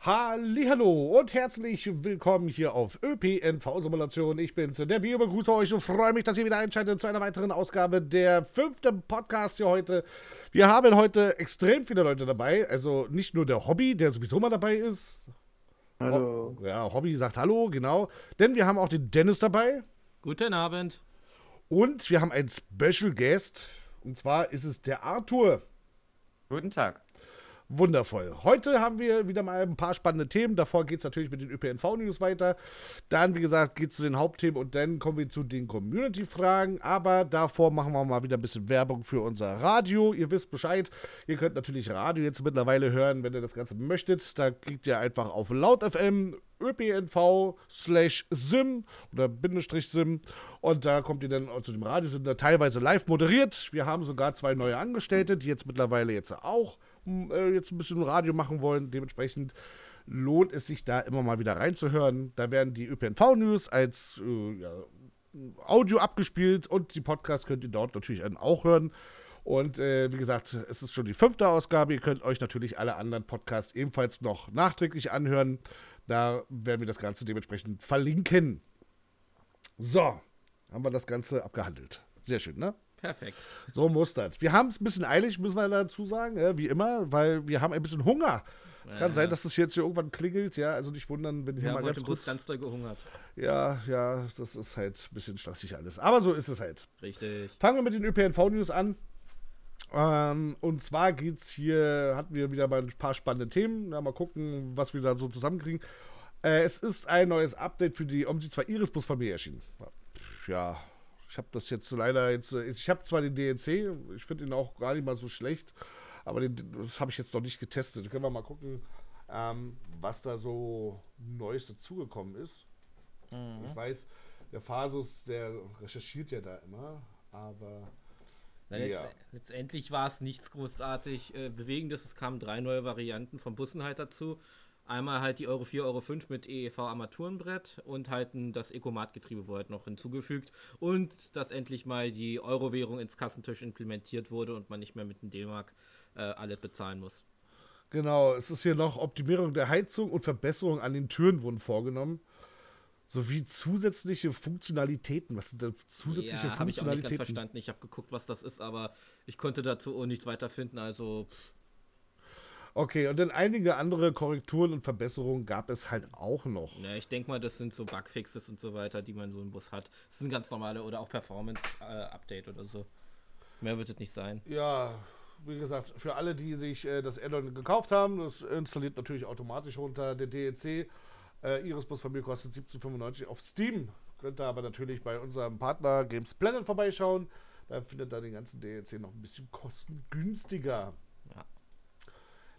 Hallo und herzlich willkommen hier auf ÖPNV Simulation. Ich bin's, der Bio, begrüße euch und freue mich, dass ihr wieder einschaltet zu einer weiteren Ausgabe der fünften Podcast hier heute. Wir haben heute extrem viele Leute dabei, also nicht nur der Hobby, der sowieso mal dabei ist. Hallo. Ja, Hobby sagt Hallo, genau. Denn wir haben auch den Dennis dabei. Guten Abend. Und wir haben einen Special Guest. Und zwar ist es der Arthur. Guten Tag. Wundervoll. Heute haben wir wieder mal ein paar spannende Themen. Davor geht es natürlich mit den ÖPNV-News weiter. Dann, wie gesagt, geht es zu den Hauptthemen und dann kommen wir zu den Community-Fragen. Aber davor machen wir mal wieder ein bisschen Werbung für unser Radio. Ihr wisst Bescheid. Ihr könnt natürlich Radio jetzt mittlerweile hören, wenn ihr das Ganze möchtet. Da klickt ihr einfach auf laut.fm ÖPNV slash SIM oder Bindestrich SIM und da kommt ihr dann zu dem Radio, sind da teilweise live moderiert. Wir haben sogar zwei neue Angestellte, die jetzt mittlerweile jetzt auch äh, jetzt ein bisschen Radio machen wollen. Dementsprechend lohnt es sich da immer mal wieder reinzuhören. Da werden die ÖPNV-News als äh, ja, Audio abgespielt und die Podcasts könnt ihr dort natürlich auch hören. Und äh, wie gesagt, es ist schon die fünfte Ausgabe. Ihr könnt euch natürlich alle anderen Podcasts ebenfalls noch nachträglich anhören. Da werden wir das Ganze dementsprechend verlinken. So, haben wir das Ganze abgehandelt. Sehr schön, ne? Perfekt. So muss das. Wir haben es ein bisschen eilig, müssen wir dazu sagen, ja, wie immer, weil wir haben ein bisschen Hunger. Es ja, kann sein, dass es jetzt hier irgendwann klingelt, ja, also nicht wundern, wenn ich ja, mal ganz kurz ganz doll gehungert. Ja, ja, das ist halt ein bisschen stressig alles. Aber so ist es halt. Richtig. Fangen wir mit den ÖPNV-News an. Ähm, und zwar geht's hier, hatten wir wieder mal ein paar spannende Themen. Ja, mal gucken, was wir da so zusammenkriegen. Äh, es ist ein neues Update für die OMSI 2 Iris Bus Familie erschienen. Ja, ich habe das jetzt leider jetzt. Äh, ich habe zwar den DNC, ich finde ihn auch gar nicht mal so schlecht, aber den, das habe ich jetzt noch nicht getestet. Können wir mal gucken, ähm, was da so Neues dazugekommen ist. Mhm. Ich weiß, der Phasus, der recherchiert ja da immer, aber. Na, letzt, ja. Letztendlich war es nichts großartig äh, Bewegendes. Es kamen drei neue Varianten vom Bussen halt dazu. Einmal halt die Euro 4, Euro 5 mit EEV Armaturenbrett und halt das Ecomat-Getriebe wurde halt noch hinzugefügt und dass endlich mal die Euro-Währung ins Kassentisch implementiert wurde und man nicht mehr mit dem D-Mark äh, alles bezahlen muss. Genau, es ist hier noch Optimierung der Heizung und Verbesserung an den Türen wurden vorgenommen. Sowie zusätzliche Funktionalitäten. Was sind da zusätzliche ja, Funktionalitäten? Habe ich auch nicht ganz verstanden. Ich habe geguckt, was das ist, aber ich konnte dazu nichts weiterfinden. Also pff, Okay, und dann einige andere Korrekturen und Verbesserungen gab es halt auch noch. Ja, ich denke mal, das sind so Bugfixes und so weiter, die man so im Bus hat. Das sind ganz normale oder auch Performance-Update äh, oder so. Mehr wird es nicht sein. Ja, wie gesagt, für alle, die sich äh, das Addon gekauft haben, das installiert natürlich automatisch runter. Der DEC äh, Iris Bus von mir kostet 17,95 auf Steam. Könnt ihr aber natürlich bei unserem Partner Games Planet vorbeischauen. Da findet ihr den ganzen DEC noch ein bisschen kostengünstiger.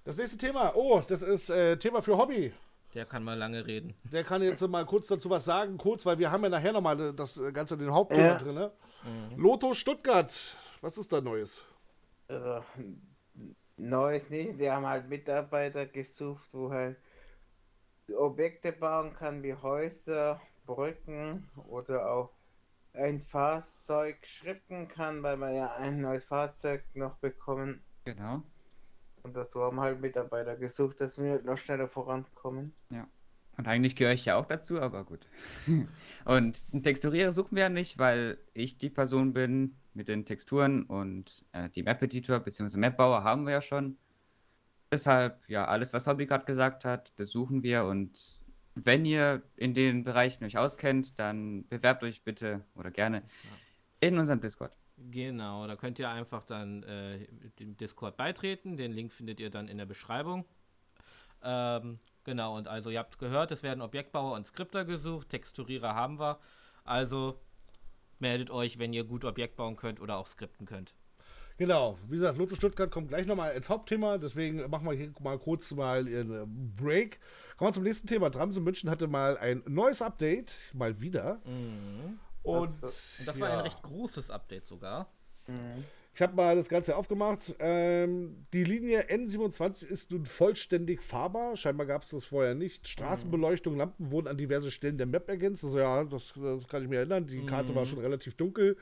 Das nächste Thema, oh, das ist äh, Thema für Hobby. Der kann mal lange reden. Der kann jetzt mal kurz dazu was sagen, kurz, weil wir haben ja nachher nochmal das Ganze, den Hauptthema ja. drin. Ne? Mhm. Lotto Stuttgart, was ist da Neues? Also, Neues nicht, die haben halt Mitarbeiter gesucht, wo halt Objekte bauen kann, wie Häuser, Brücken oder auch ein Fahrzeug schrippen kann, weil wir ja ein neues Fahrzeug noch bekommen. Genau. Und dazu haben halt Mitarbeiter gesucht, dass wir noch schneller vorankommen. Ja. Und eigentlich gehöre ich ja auch dazu, aber gut. und einen Texturierer suchen wir ja nicht, weil ich die Person bin mit den Texturen und äh, die Map-Editor bzw. Map-Bauer haben wir ja schon. Deshalb, ja, alles, was Hobby gerade gesagt hat, das suchen wir und wenn ihr in den Bereichen euch auskennt, dann bewerbt euch bitte oder gerne ja. in unserem Discord. Genau, da könnt ihr einfach dann äh, dem Discord beitreten. Den Link findet ihr dann in der Beschreibung. Ähm, genau, und also ihr habt gehört, es werden Objektbauer und Skripter gesucht, Texturierer haben wir. Also meldet euch, wenn ihr gut Objekt bauen könnt oder auch skripten könnt. Genau, wie gesagt, Lotto Stuttgart kommt gleich nochmal als Hauptthema, deswegen machen wir hier mal kurz mal einen Break. Kommen wir zum nächsten Thema. Tramse München hatte mal ein neues Update, mal wieder. Mhm. Und, das, und das war ein recht großes Update sogar. Mhm. Ich habe mal das Ganze aufgemacht. Ähm, die Linie N27 ist nun vollständig fahrbar. Scheinbar gab es das vorher nicht. Straßenbeleuchtung, Lampen wurden an diverse Stellen der Map ergänzt. Also ja, das, das kann ich mir erinnern. Die Karte mhm. war schon relativ dunkel.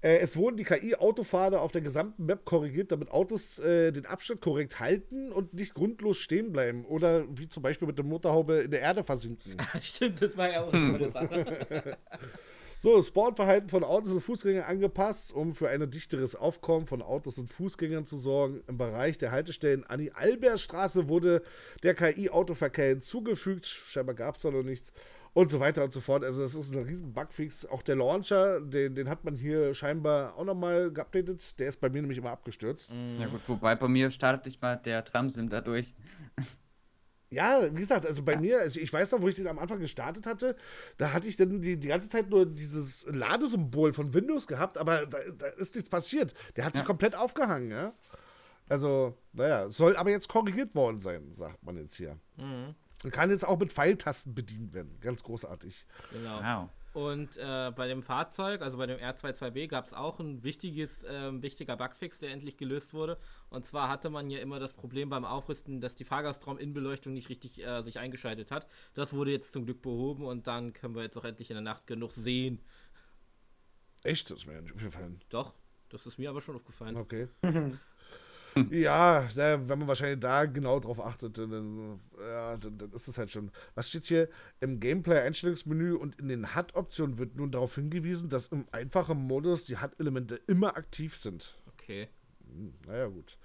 Äh, es wurden die KI-Autofahrer auf der gesamten Map korrigiert, damit Autos äh, den Abstand korrekt halten und nicht grundlos stehen bleiben. Oder wie zum Beispiel mit der Motorhaube in der Erde versinken. Stimmt, das war ja auch eine tolle Sache. So, Sportverhalten von Autos und Fußgängern angepasst, um für ein dichteres Aufkommen von Autos und Fußgängern zu sorgen. Im Bereich der Haltestellen an die Albertstraße wurde der KI-Autoverkehr hinzugefügt. Scheinbar gab es da noch nichts. Und so weiter und so fort. Also, das ist ein riesen Bugfix. Auch der Launcher, den, den hat man hier scheinbar auch nochmal geupdatet. Der ist bei mir nämlich immer abgestürzt. Ja gut, wobei bei mir startet nicht mal der Tramsim dadurch. Ja, wie gesagt, also bei mir, also ich weiß noch, wo ich den am Anfang gestartet hatte, da hatte ich dann die, die ganze Zeit nur dieses Ladesymbol von Windows gehabt, aber da, da ist nichts passiert. Der hat sich Ja. komplett aufgehangen, ja. Also, naja, soll aber jetzt korrigiert worden sein, sagt man jetzt hier. Mhm, Und kann jetzt auch mit Pfeiltasten bedient werden. Ganz großartig. genau. Wow. Und äh, bei dem Fahrzeug, also bei dem R22B, gab es auch ein wichtiges, ähm, wichtiger Bugfix, der endlich gelöst wurde. Und zwar hatte man ja immer das Problem beim Aufrüsten, dass die Fahrgastrauminnenbeleuchtung nicht richtig äh, sich eingeschaltet hat. Das wurde jetzt zum Glück behoben und dann können wir jetzt auch endlich in der Nacht genug sehen. Echt, das ist mir nicht aufgefallen. Doch, das ist mir aber schon aufgefallen. Okay. ja, na, wenn man wahrscheinlich da genau drauf achtet, dann, ja, dann, dann ist es halt schon. Was steht hier im Gameplay-Einstellungsmenü und in den HUD-Optionen wird nun darauf hingewiesen, dass im einfachen Modus die HUD-Elemente immer aktiv sind. Okay. Hm, naja, gut.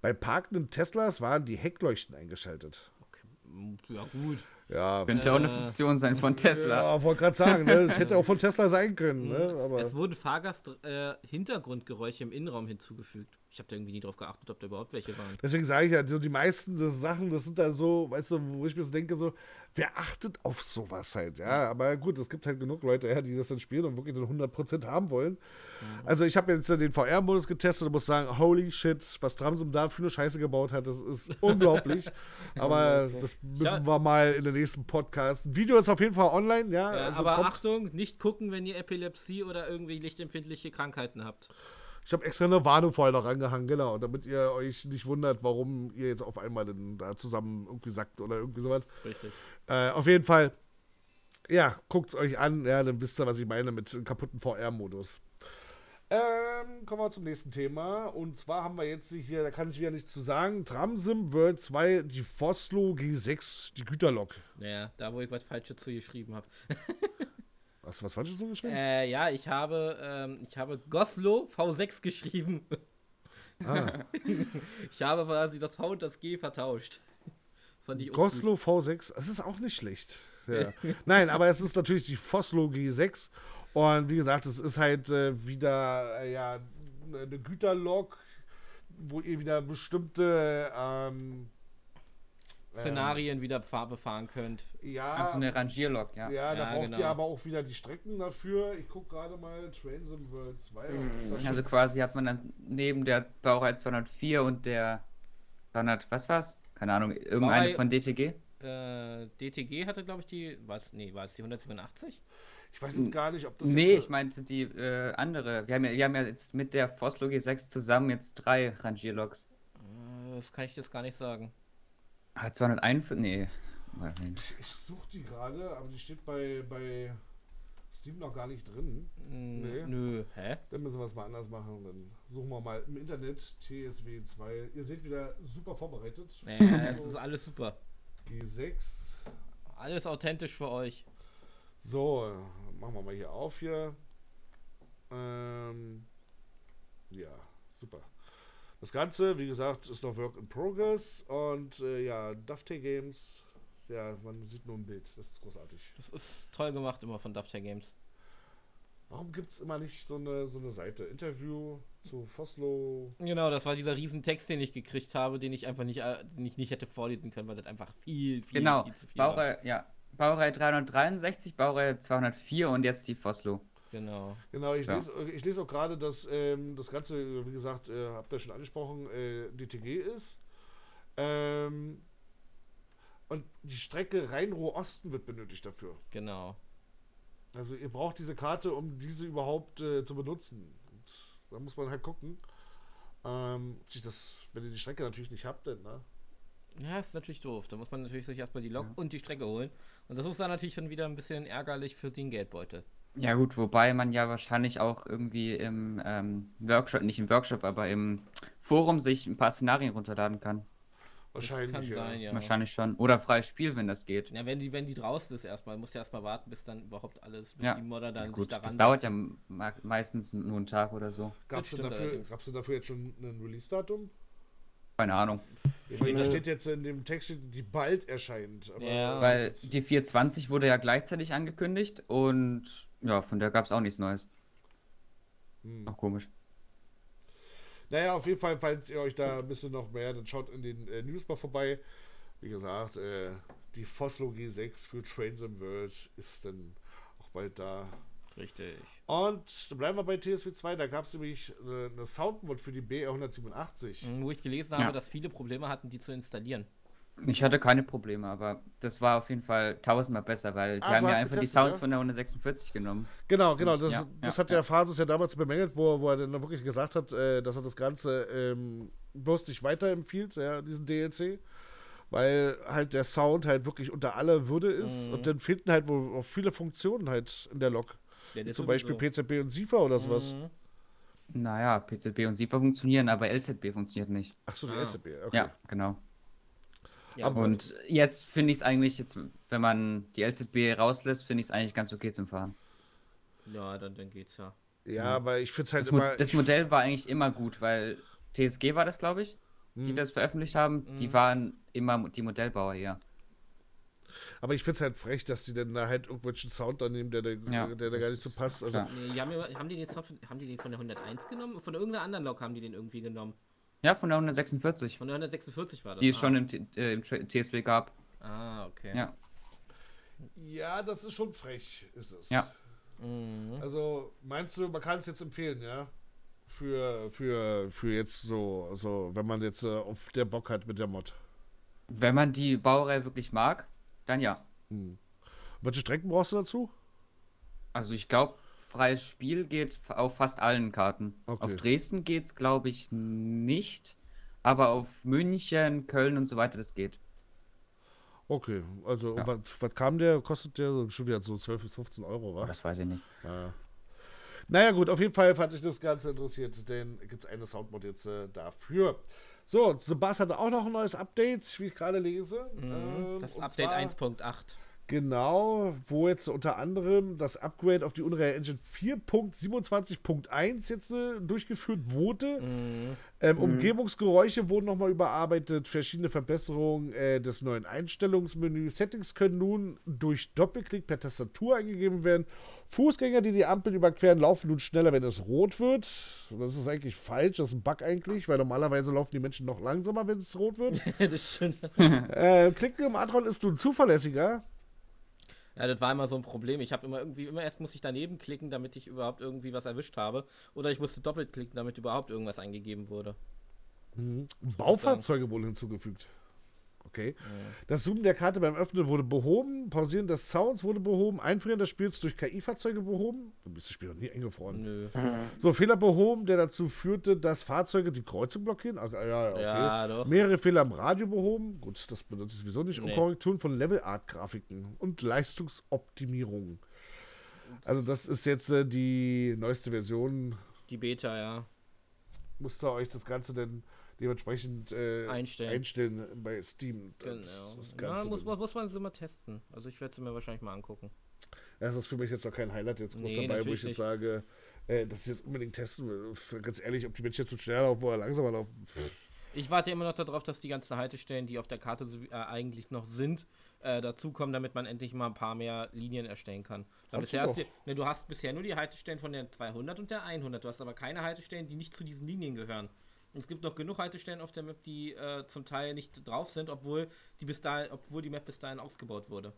Bei parkenden Teslas waren die Heckleuchten eingeschaltet. okay. Ja, gut. Ja, Könnte auch eine Äh, Funktion sein von Tesla. ja wollte gerade sagen, ne? das hätte auch von Tesla sein können, ne? aber Es wurden Fahrgast-Hintergrundgeräusche im Innenraum hinzugefügt. Ich habe da irgendwie nie drauf geachtet, ob da überhaupt welche waren. Deswegen sage ich ja, so die meisten Sachen, das sind dann so, weißt du, wo ich mir so denke, so, wer achtet auf sowas halt, ja. Aber gut, es gibt halt genug Leute, ja, die das dann spielen und wirklich dann 100% haben wollen. Also ich habe jetzt den VR-Modus getestet und muss sagen, holy shit, was Tramsum da für eine Scheiße gebaut hat, das ist unglaublich. Aber das müssen wir mal in den nächsten Podcast. Ein Video ist auf jeden Fall online, ja. Ja, also aber Achtung, nicht gucken, wenn ihr Epilepsie oder irgendwie lichtempfindliche Krankheiten habt. Ich habe extra eine Warnung vorher noch rangehangen, genau, damit ihr euch nicht wundert, warum ihr jetzt auf einmal denn da zusammen irgendwie sackt oder irgendwie sowas. Richtig. Äh, auf jeden Fall, ja, guckt es euch an, ja, dann wisst ihr, was ich meine mit kaputten VR-Modus. Ähm, kommen wir zum nächsten Thema. Und zwar haben wir jetzt hier, da kann ich wieder nichts zu sagen, Tramsim World 2, die Foslo G6, die Güterlok. Ja, da wo ich was Falsches zu geschrieben habe. Hast du was Falsches so geschrieben? Äh, ja, ich habe, ähm, ich habe Goslo V6 geschrieben. Ah, Ich habe quasi das V und das G vertauscht. Goslo V6, das ist auch nicht schlecht. Ja. Nein, aber es ist natürlich die Foslo G6. Und wie gesagt, es ist halt äh, wieder äh, ja, eine Güterlok, wo ihr wieder bestimmte ähm, gut. Szenarien wieder befahr- befahren könnt. ja, Also eine Rangierlok, ja. ja, da Ja, braucht genau. ihr aber auch wieder die Strecken dafür. Ich gucke gerade mal Transim World 2. Also quasi hat man dann neben der Baureihe 204 und der 200, was war's? Keine Ahnung, irgendeine Baureihe- von DTG? Äh, DTG hatte, glaube ich, die. Was? Nee, war es die 187? ich weiß jetzt gar nicht, ob das Nee, jetzt, ich meinte die äh, andere. Wir haben, ja, wir haben ja jetzt mit der Foslo G6 zusammen jetzt drei Rangierloks. Äh, das kann ich jetzt gar nicht sagen. Ah, 201? Nee. Moment. Ich suche die gerade, aber die steht bei, bei Steam noch gar nicht drin. Mm, Nee. Nö, hä? Dann müssen wir es mal anders machen. Dann suchen wir mal im Internet TSW 2. Ihr seht wieder super vorbereitet. Nee, es ist alles super. G6. Alles authentisch für euch. So, machen wir mal hier auf hier. Ähm, ja, super. Das Ganze, wie gesagt, ist noch Work in Progress und äh, ja, Dovetail Games. Ja, man sieht nur ein Bild. Das ist großartig. Das ist toll gemacht immer von Dovetail Games. Warum gibt es immer nicht so eine, so eine Seite? Interview zu Foslo. Genau, das war dieser riesen Text, den ich gekriegt habe, den ich einfach nicht, äh, den ich nicht hätte vorlesen können, weil das einfach viel, viel, Genau, viel zu viel war. Baureihe, ja. Baureihe 363, Baureihe 204 und jetzt die Foslo. Genau. Genau, ich, Ja. lese, ich lese auch gerade, dass ähm, das Ganze, wie gesagt, äh, habt ihr schon angesprochen, äh, DTG ist. Ähm, und die Strecke Rhein-Ruhr-Osten wird benötigt dafür. Genau. Also ihr braucht diese Karte, um diese überhaupt äh, zu benutzen. Und da muss man halt gucken. Ähm, sich das, wenn ihr die Strecke natürlich nicht habt, denn, ne? Ja, ist natürlich doof. Da muss man natürlich sich erstmal die Lok und die Strecke holen. Und das ist dann natürlich schon wieder ein bisschen ärgerlich für den Geldbeutel. Ja gut, wobei man ja wahrscheinlich auch irgendwie im ähm, Workshop, nicht im Workshop, aber im Forum sich ein paar Szenarien runterladen kann. Wahrscheinlich. das kann ja. sein, ja. Wahrscheinlich schon. Oder freies Spiel, wenn das geht. Ja, wenn die, wenn die draußen ist erstmal, musst du erstmal warten, bis dann überhaupt alles, bis Ja. die Modder dann Gut, sich daran das dauert ja setzen. me meistens nur einen Tag oder so. Gab es denn, stimmt dafür- gab's denn dafür jetzt schon ein Release-Datum? Keine Ahnung. Ja, Da steht jetzt in dem Text, die bald erscheint. Aber Ja. Weil die 420 wurde ja gleichzeitig angekündigt und ja, von der gab es auch nichts Neues. Hm. Auch komisch. Naja, auf jeden Fall, falls ihr euch da ein bisschen noch mehr, dann schaut in den äh, News mal vorbei. Wie gesagt, äh, die Foslo G6 für Trains and World ist dann auch bald da. Richtig. Und dann bleiben wir bei TSW 2. Da gab es nämlich äh, eine Soundmod für die BR187. Mhm, Wo ich gelesen Ja. habe, dass viele Probleme hatten, die zu installieren. Ich hatte keine Probleme, aber das war auf jeden Fall tausendmal besser, weil die Ah, haben ja einfach die getestet, Sounds ja? von der 146 genommen. Genau, genau. Das, Ja, das ja, hat der ja. Phasus ja damals bemängelt, wo, wo er dann wirklich gesagt hat, äh, dass er das Ganze ähm, bloß nicht weiterempfiehlt, ja, diesen DLC. Weil halt der Sound halt wirklich unter aller Würde ist Mhm. und dann finden halt wohl auch viele Funktionen halt in der Lok. Zum. Beispiel PZB und SIFA oder sowas. Mhm. Naja, PZB und SIFA funktionieren, aber LZB funktioniert nicht. Achso, die Ah. LZB, okay. Ja, genau. Ja, Und jetzt finde ich es eigentlich, jetzt, wenn man die LZB rauslässt, finde ich es eigentlich ganz okay zum Fahren. ja dann, dann geht's ja. Ja, aber ich finde es halt Das, Mo immer. das Modell war eigentlich immer gut, weil TSG war das, glaube ich, die Mhm. das veröffentlicht haben. Die waren immer die Modellbauer, ja. aber ich finde es halt frech, dass die dann da halt irgendwelchen Sound da nehmen, der, der, Ja, der, da gar nicht so passt. Also. Nee, haben, die den jetzt noch, von- haben die den von der 101 genommen? Von irgendeiner anderen Lok haben die den irgendwie genommen. Ja, von der 146, Von der 146 war das. die es ah. schon im, äh, im TSW gab. Ah, okay. Ja. ja, das ist schon frech, ist es. Ja. Mhm. Also, meinst du, man kann es jetzt empfehlen, ja? Für, für, für jetzt so, so, wenn man jetzt äh, auf der Bock hat mit der Mod. Wenn man die Baureihe wirklich mag, dann ja. Welche Strecken brauchst du dazu? Also ich glaube, freies Spiel geht auf fast allen Karten. Okay. Auf Dresden geht es, glaube ich, nicht. Aber auf München, Köln und so weiter, das geht. Okay, also Ja. was, was kam der? Kostet der so schon wieder so 12 bis 15 Euro, wa? Das weiß ich nicht. Ja. Naja, gut, auf jeden Fall hat sich das Ganze interessiert, denn gibt es eine Soundmod jetzt äh, dafür. So, Sebastian hatte auch noch ein neues Update, wie ich gerade lese. Ähm, Mhm. Das und Update zwar- 1.8. Genau, wo jetzt unter anderem das Upgrade auf die Unreal Engine 4.27.1 jetzt äh, durchgeführt wurde. Mhm. Ähm, Umgebungsgeräusche wurden nochmal überarbeitet, verschiedene Verbesserungen äh, des neuen Einstellungsmenüs. Settings können nun durch Doppelklick per Tastatur eingegeben werden. Fußgänger, die die Ampel überqueren, laufen nun schneller, wenn es rot wird. Das ist eigentlich falsch, das ist ein Bug eigentlich, weil normalerweise laufen die Menschen noch langsamer, wenn es rot wird. das stimmt. äh, Klicken im Adron ist nun zuverlässiger. Ja, das war immer so ein Problem. Ich habe immer irgendwie, immer erst muss ich daneben klicken, damit ich überhaupt irgendwie was erwischt habe. Oder ich musste doppelt klicken, damit überhaupt irgendwas eingegeben wurde. Baufahrzeuge wurden hinzugefügt. Okay. Das Zoomen der Karte beim Öffnen wurde behoben. Pausieren des Sounds wurde behoben. Einfrieren des Spiels durch KI-Fahrzeuge behoben. Du bist das Spiel noch nie eingefroren. Nö. So, Fehler behoben, der dazu führte, dass Fahrzeuge die Kreuzung blockieren. Ja, okay. Ja, doch. Mehrere Fehler am Radio behoben. Gut, das bedeutet sowieso nicht. Und Nee. Korrekturen von Level-Art-Grafiken und Leistungsoptimierung. Also, das ist jetzt äh, die neueste Version. Die Beta, ja. Müsst ihr euch das Ganze dann dementsprechend äh, Einstellen. einstellen bei Steam. Genau. das Ja, Ganze muss, muss man sie mal testen. Also ich werde sie mir wahrscheinlich mal angucken. Das ist für mich jetzt noch kein Highlight jetzt groß Nee, dabei, wo ich jetzt nicht. sage, äh, dass ich jetzt unbedingt testen will. Ganz ehrlich, ob die Menschen jetzt so schnell laufen oder langsamer laufen. pff. Ich warte immer noch darauf, dass die ganzen Haltestellen, die auf der Karte so, äh, eigentlich noch sind, äh, dazukommen, damit man endlich mal ein paar mehr Linien erstellen kann. Bisher hast du, ne, du hast bisher nur die Haltestellen von der 200 und der 100. Du hast aber keine Haltestellen, die nicht zu diesen Linien gehören. Und es gibt noch genug Haltestellen auf der Map, die äh, zum Teil nicht drauf sind, obwohl die, bis dahin, obwohl die Map bis dahin aufgebaut wurde.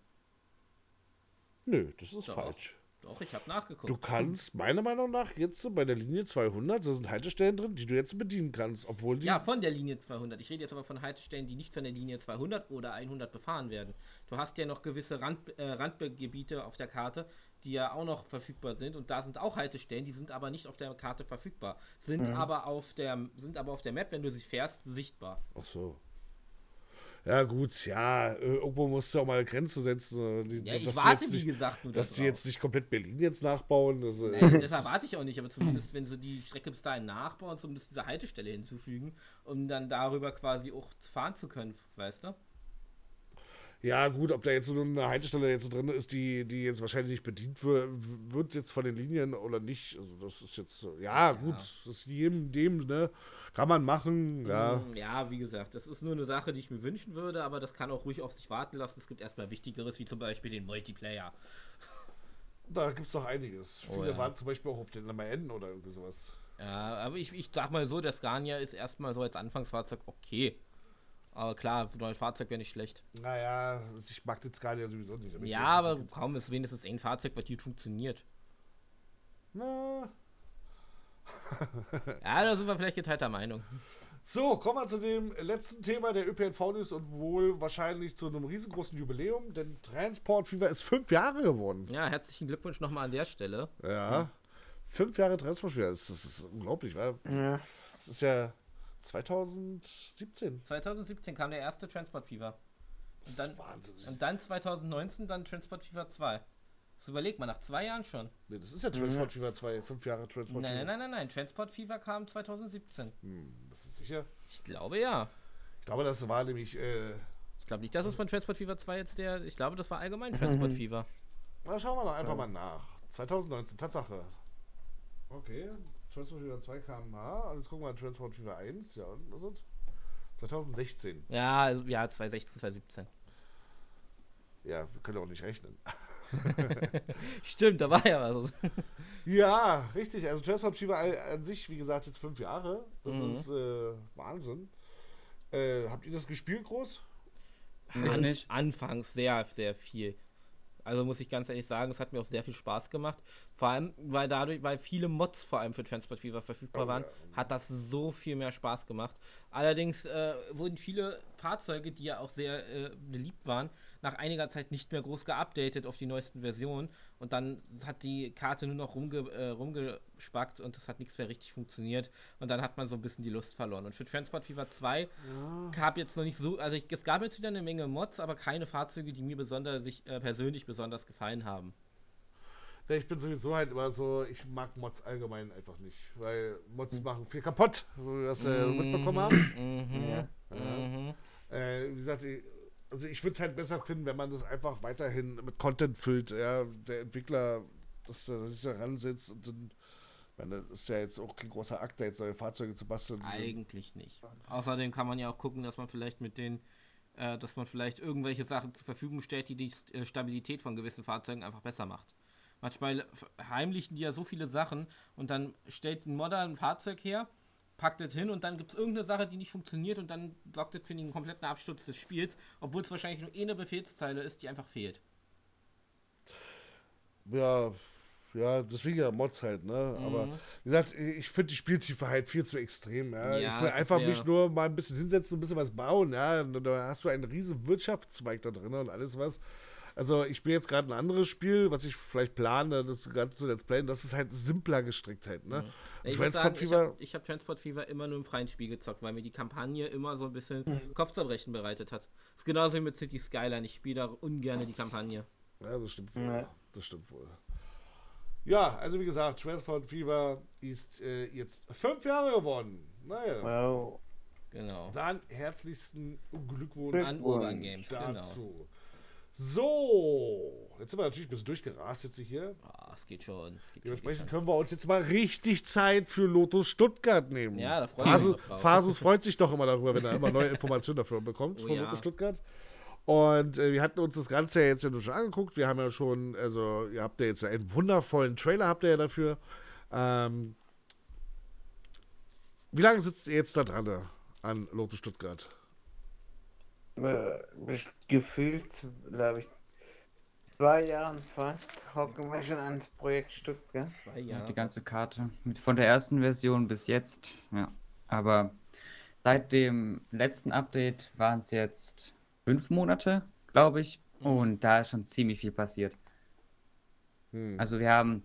Nö, das ist Doch. falsch. Doch, ich habe nachgeguckt. Du kannst meiner Meinung nach jetzt so bei der Linie 200, da sind Haltestellen drin, die du jetzt bedienen kannst, obwohl die. Ja, von der Linie 200. Ich rede jetzt aber von Haltestellen, die nicht von der Linie 200 oder 100 befahren werden. Du hast ja noch gewisse Rand, äh, Randgebiete auf der Karte, die ja auch noch verfügbar sind und da sind auch Haltestellen, die sind aber nicht auf der Karte verfügbar, sind aber auf der sind aber auf der Map, wenn du sie fährst, sichtbar. Ach so. Ja, gut, ja, äh, irgendwo musst du auch mal eine Grenze setzen. Die, ja, ich warte, wie gesagt, nur Dass die jetzt nicht komplett Berlin jetzt nachbauen. Das, Nein, deshalb warte ich auch nicht, aber zumindest, wenn sie die Strecke bis dahin nachbauen, zumindest diese Haltestelle hinzufügen, um dann darüber quasi auch fahren zu können, weißt du? Ja, gut, ob da jetzt so eine Haltestelle jetzt drin ist, die, die jetzt wahrscheinlich nicht bedient wird, wird jetzt von den Linien oder nicht. Also das ist jetzt, ja, ja. gut, das ist jedem, dem, ne, kann man machen, ja. Mm, ja, wie gesagt, das ist nur eine Sache, die ich mir wünschen würde, aber das kann auch ruhig auf sich warten lassen. Es gibt erstmal Wichtigeres, wie zum Beispiel den Multiplayer. Da gibt es doch einiges. Oh, Viele ja. warten zum Beispiel auch auf den MAN oder irgendwie sowas. Ja, aber ich, ich sag mal so, der Scania ist erstmal so als Anfangsfahrzeug okay. Aber klar, für neues Fahrzeug wäre nicht schlecht. Naja, ich mag den Scania sowieso nicht. Ja, aber kaum ist wenigstens ein Fahrzeug, was gut funktioniert. Na. ja, da sind wir vielleicht geteilter Meinung. So, kommen wir zu dem letzten Thema der ÖPNV-News und wohl wahrscheinlich zu einem riesengroßen Jubiläum, denn Transport Fever ist fünf Jahre geworden. Ja, herzlichen Glückwunsch nochmal an der Stelle. Ja, ja. fünf Jahre Transport Fever, das, das ist unglaublich, weil ja. das ist ja 2017. 2017 kam der erste Transport Fever. Und dann, wahnsinnig. Und dann 2019 dann Transport Fever 2. Das überlegt man nach zwei Jahren schon. Nee, das ist ja Transport Fever 2, fünf Jahre Transport nein, Fever. Nein, nein, nein, nein, Transport Fever kam 2017. Hm, das ist sicher? Ich glaube ja. Ich glaube, das war nämlich. Äh, ich glaube nicht, dass es von Transport Fever 2 jetzt der. Ich glaube, das war allgemein Transport Fever. Na, schauen wir doch einfach ja. mal nach. 2019, Tatsache. Okay, Transport Fever 2 km/h. Und jetzt gucken wir an Transport Fever 1. Ja, und was ist 2016. Ja, also, ja, 2016, 2017. Ja, wir können auch nicht rechnen. Stimmt, da war ja was. ja, richtig. Also Transport Fever an sich, wie gesagt, jetzt fünf Jahre. Das mhm. ist äh, Wahnsinn. Äh, habt ihr das gespielt groß? An, anfangs sehr, sehr viel. Also muss ich ganz ehrlich sagen, es hat mir auch sehr viel Spaß gemacht. Vor allem, weil dadurch, weil viele Mods vor allem für Transport Fever verfügbar oh, waren, ja. hat das so viel mehr Spaß gemacht. Allerdings äh, wurden viele Fahrzeuge, die ja auch sehr äh, beliebt waren, nach einiger Zeit nicht mehr groß geupdatet auf die neuesten Versionen und dann hat die Karte nur noch rumge, äh, rumgespackt und das hat nichts mehr richtig funktioniert und dann hat man so ein bisschen die Lust verloren. Und für Transport Fever 2 ja. gab jetzt noch nicht so, also ich, es gab jetzt wieder eine Menge Mods, aber keine Fahrzeuge, die mir besonders, sich äh, persönlich besonders gefallen haben. Ja, ich bin sowieso halt immer so, ich mag Mods allgemein einfach nicht, weil Mods mhm. machen viel kaputt, so wie wir das äh, mhm. mitbekommen haben. Mhm. Ja. Mhm. Äh, wie gesagt, also ich würde es halt besser finden, wenn man das einfach weiterhin mit Content füllt, ja, der Entwickler, dass er sich da ransetzt und dann meine, das ist ja jetzt auch kein großer Akt, da jetzt neue Fahrzeuge zu basteln. Eigentlich nicht. Außerdem kann man ja auch gucken, dass man vielleicht mit den, äh, dass man vielleicht irgendwelche Sachen zur Verfügung stellt, die die äh, Stabilität von gewissen Fahrzeugen einfach besser macht. Manchmal heimlichen die ja so viele Sachen und dann stellt ein Modder ein Fahrzeug her, packt es hin und dann gibt es irgendeine Sache, die nicht funktioniert und dann sorgt das für den kompletten Absturz des Spiels, obwohl es wahrscheinlich nur eine Befehlszeile ist, die einfach fehlt. Ja, ja, deswegen ja Mods halt, ne? Mhm. Aber wie gesagt, ich finde die Spieltiefe halt viel zu extrem, ja. ja ich will einfach mich nur mal ein bisschen hinsetzen, ein bisschen was bauen, ja. Da hast du einen riesen Wirtschaftszweig da drin und alles was. Also ich spiele jetzt gerade ein anderes Spiel, was ich vielleicht plane, das gerade zu Let's Playen, das ist halt simpler gestrickt halt, ne? Mhm. Ich, muss sagen, ich habe hab Transport Fever immer nur im freien Spiel gezockt, weil mir die Kampagne immer so ein bisschen mhm. Kopfzerbrechen bereitet hat. Das ist genauso wie mit City Skyline. Ich spiele da ungern die Kampagne. Ja, das stimmt wohl. Ja. Das stimmt wohl. Ja, also wie gesagt, Transport Fever ist äh, jetzt fünf Jahre geworden. Naja. Wow. Genau. Dann herzlichsten Glückwunsch an Urban Games. Dazu. Genau. So, jetzt sind wir natürlich ein bisschen durchgerast jetzt hier. Ah, es geht schon. Geht Dementsprechend schon, können wir uns jetzt mal richtig Zeit für Lotus Stuttgart nehmen. Ja, da freut Fasus, mich Fasus freut sich doch immer darüber, wenn er immer neue Informationen dafür bekommt oh, von ja. Lotus Stuttgart. Und äh, wir hatten uns das Ganze ja jetzt ja schon angeguckt. Wir haben ja schon, also ihr habt ja jetzt einen wundervollen Trailer habt ihr ja dafür. Ähm, wie lange sitzt ihr jetzt da dran an Lotus Stuttgart? Äh, gefühlt, glaube ich, zwei Jahren fast hocken wir schon ans Projekt Stuttgart. Zwei Jahre. Die ganze Karte. Mit, von der ersten Version bis jetzt. Ja. Aber seit dem letzten Update waren es jetzt fünf Monate, glaube ich. Mhm. Und da ist schon ziemlich viel passiert. Hm. Also wir haben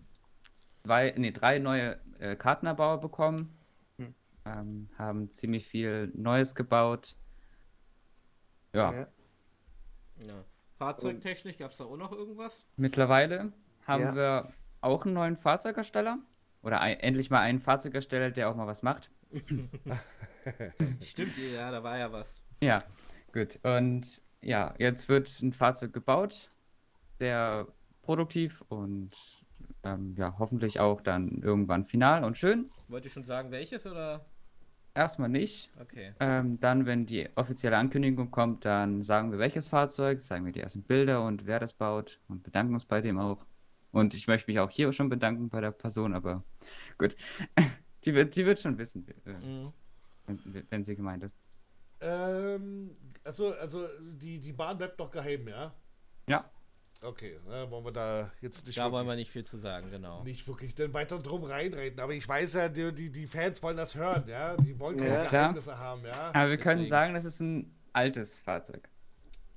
zwei, nee, drei neue äh, Kartenerbauer bekommen. Hm. Ähm, haben ziemlich viel Neues gebaut Ja, Ja. Ja. Fahrzeugtechnisch gab es da auch noch irgendwas? mittlerweile haben Ja. wir auch einen neuen Fahrzeugersteller. Oder ein, endlich mal einen Fahrzeugersteller, der auch mal was macht. Stimmt, ja, da war ja was. Ja, gut. Und ja, jetzt wird ein Fahrzeug gebaut, sehr produktiv und ähm, ja, hoffentlich auch dann irgendwann final und schön. Wollte ich schon sagen, welches oder? Erstmal nicht. Okay. Ähm, dann, wenn die offizielle Ankündigung kommt, dann sagen wir welches Fahrzeug, zeigen wir die ersten Bilder und wer das baut und bedanken uns bei dem auch. Und ich möchte mich auch hier schon bedanken bei der Person, aber gut. Die wird, die wird schon wissen, äh, Mhm. wenn, wenn sie gemeint ist. Ähm, also, also die, die Bahn bleibt noch geheim, ja? Ja, Okay, ne, wollen wir da jetzt nicht, Da wollen wir nicht viel zu sagen, genau. nicht wirklich denn weiter drum reinreden. Aber ich weiß ja, die, die, die Fans wollen das hören, ja? Die wollen keine Ja. Geheimnisse haben, ja? aber wir können Deswegen. sagen, das ist ein altes Fahrzeug.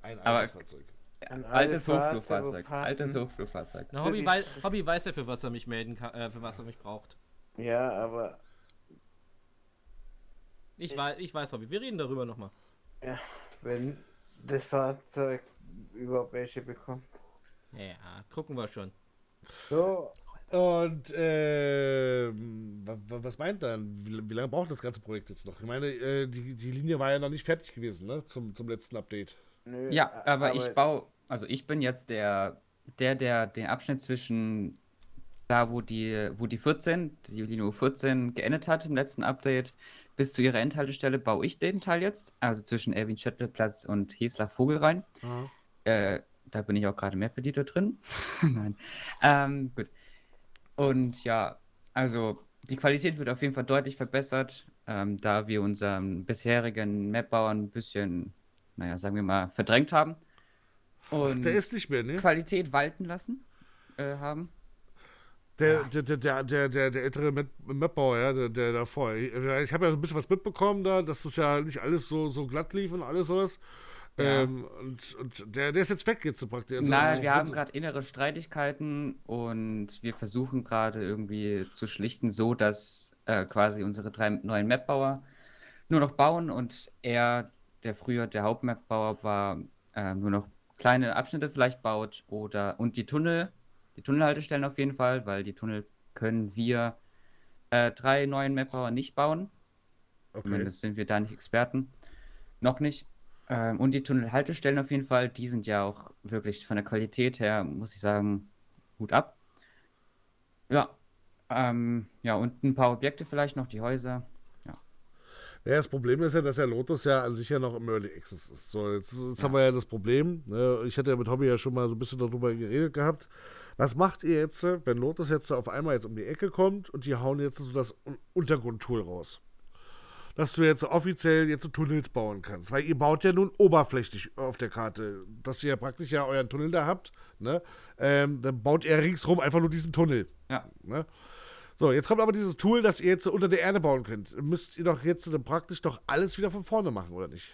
Ein aber- altes Fahrzeug. Ein Altes Hochflugfahrzeug. Altes. Hochflugfahrzeug. Na, Hobby, wei Hobby weiß ja, für was er mich melden kann, äh, für was er mich braucht. Ja, aber Ich, weiß, ich weiß, Hobby. Wir reden darüber nochmal. ja, wenn das Fahrzeug überhaupt welche bekommt. Ja, gucken wir schon. So, Und ähm, wa- was meint dann? Wie, wie lange braucht das ganze Projekt jetzt noch? Ich meine, äh, die, die Linie war ja noch nicht fertig gewesen, ne? Zum, zum letzten Update. nö, Ja, a- aber ich baue, also ich bin jetzt der, der, der den Abschnitt zwischen da, wo die, wo die 14, die Linie 14 geendet hat im letzten Update, bis zu ihrer Endhaltestelle baue ich den Teil jetzt, also zwischen Erwin Schöttleplatz und Hesler Vogelrhein. Äh, da bin ich auch gerade Map-Editor drin. Nein. Ähm, gut. Und ja, also die Qualität wird auf jeden Fall deutlich verbessert, ähm, da wir unseren bisherigen Mapbauer ein bisschen, naja, sagen wir mal, verdrängt haben. Und Der ist nicht mehr, ne? Qualität walten lassen äh, haben. Der, der, der, der, der, der, der ältere Map- Mapbauer, ja, der, der davor. Ich, ich habe ja ein bisschen was mitbekommen da, dass das ja nicht alles so, so glatt lief und alles sowas. Ja. Ähm, und und der, der ist jetzt weg jetzt praktisch. Also Na, das- wir haben gerade innere Streitigkeiten und wir versuchen gerade irgendwie zu schlichten, so dass äh, quasi unsere drei neuen Mapbauer nur noch bauen und er, der früher der Hauptmapbauer war, äh, nur noch kleine Abschnitte vielleicht baut oder und die Tunnel, die Tunnelhaltestellen auf jeden Fall, weil die Tunnel können wir äh, drei neuen Mapbauer nicht bauen. okay. Zumindest sind wir da nicht Experten. Noch nicht. Ähm, und die Tunnelhaltestellen auf jeden Fall, die sind ja auch wirklich von der Qualität her, muss ich sagen, gut ab. Ja. Ähm, ja, und ein paar Objekte vielleicht noch, die Häuser. Ja, das Problem ist ja, dass der Lotus ja an sich ja noch im Early Access ist. So, jetzt, jetzt haben wir ja das Problem. Ne? Ich hatte ja mit Hobby ja schon mal so ein bisschen darüber geredet gehabt. Was macht ihr jetzt, wenn Lotus jetzt auf einmal jetzt um die Ecke kommt und die hauen jetzt so das Un- Untergrundtool raus? Dass du jetzt offiziell jetzt so Tunnels bauen kannst. Weil ihr baut ja nun oberflächlich auf der Karte. Dass ihr ja praktisch ja euren Tunnel da habt, ne? Ähm, dann baut ihr ringsrum einfach nur diesen Tunnel. Ja. Ne? So, jetzt kommt aber dieses Tool, das ihr jetzt unter der Erde bauen könnt. Müsst ihr doch jetzt dann praktisch doch alles wieder von vorne machen, oder nicht?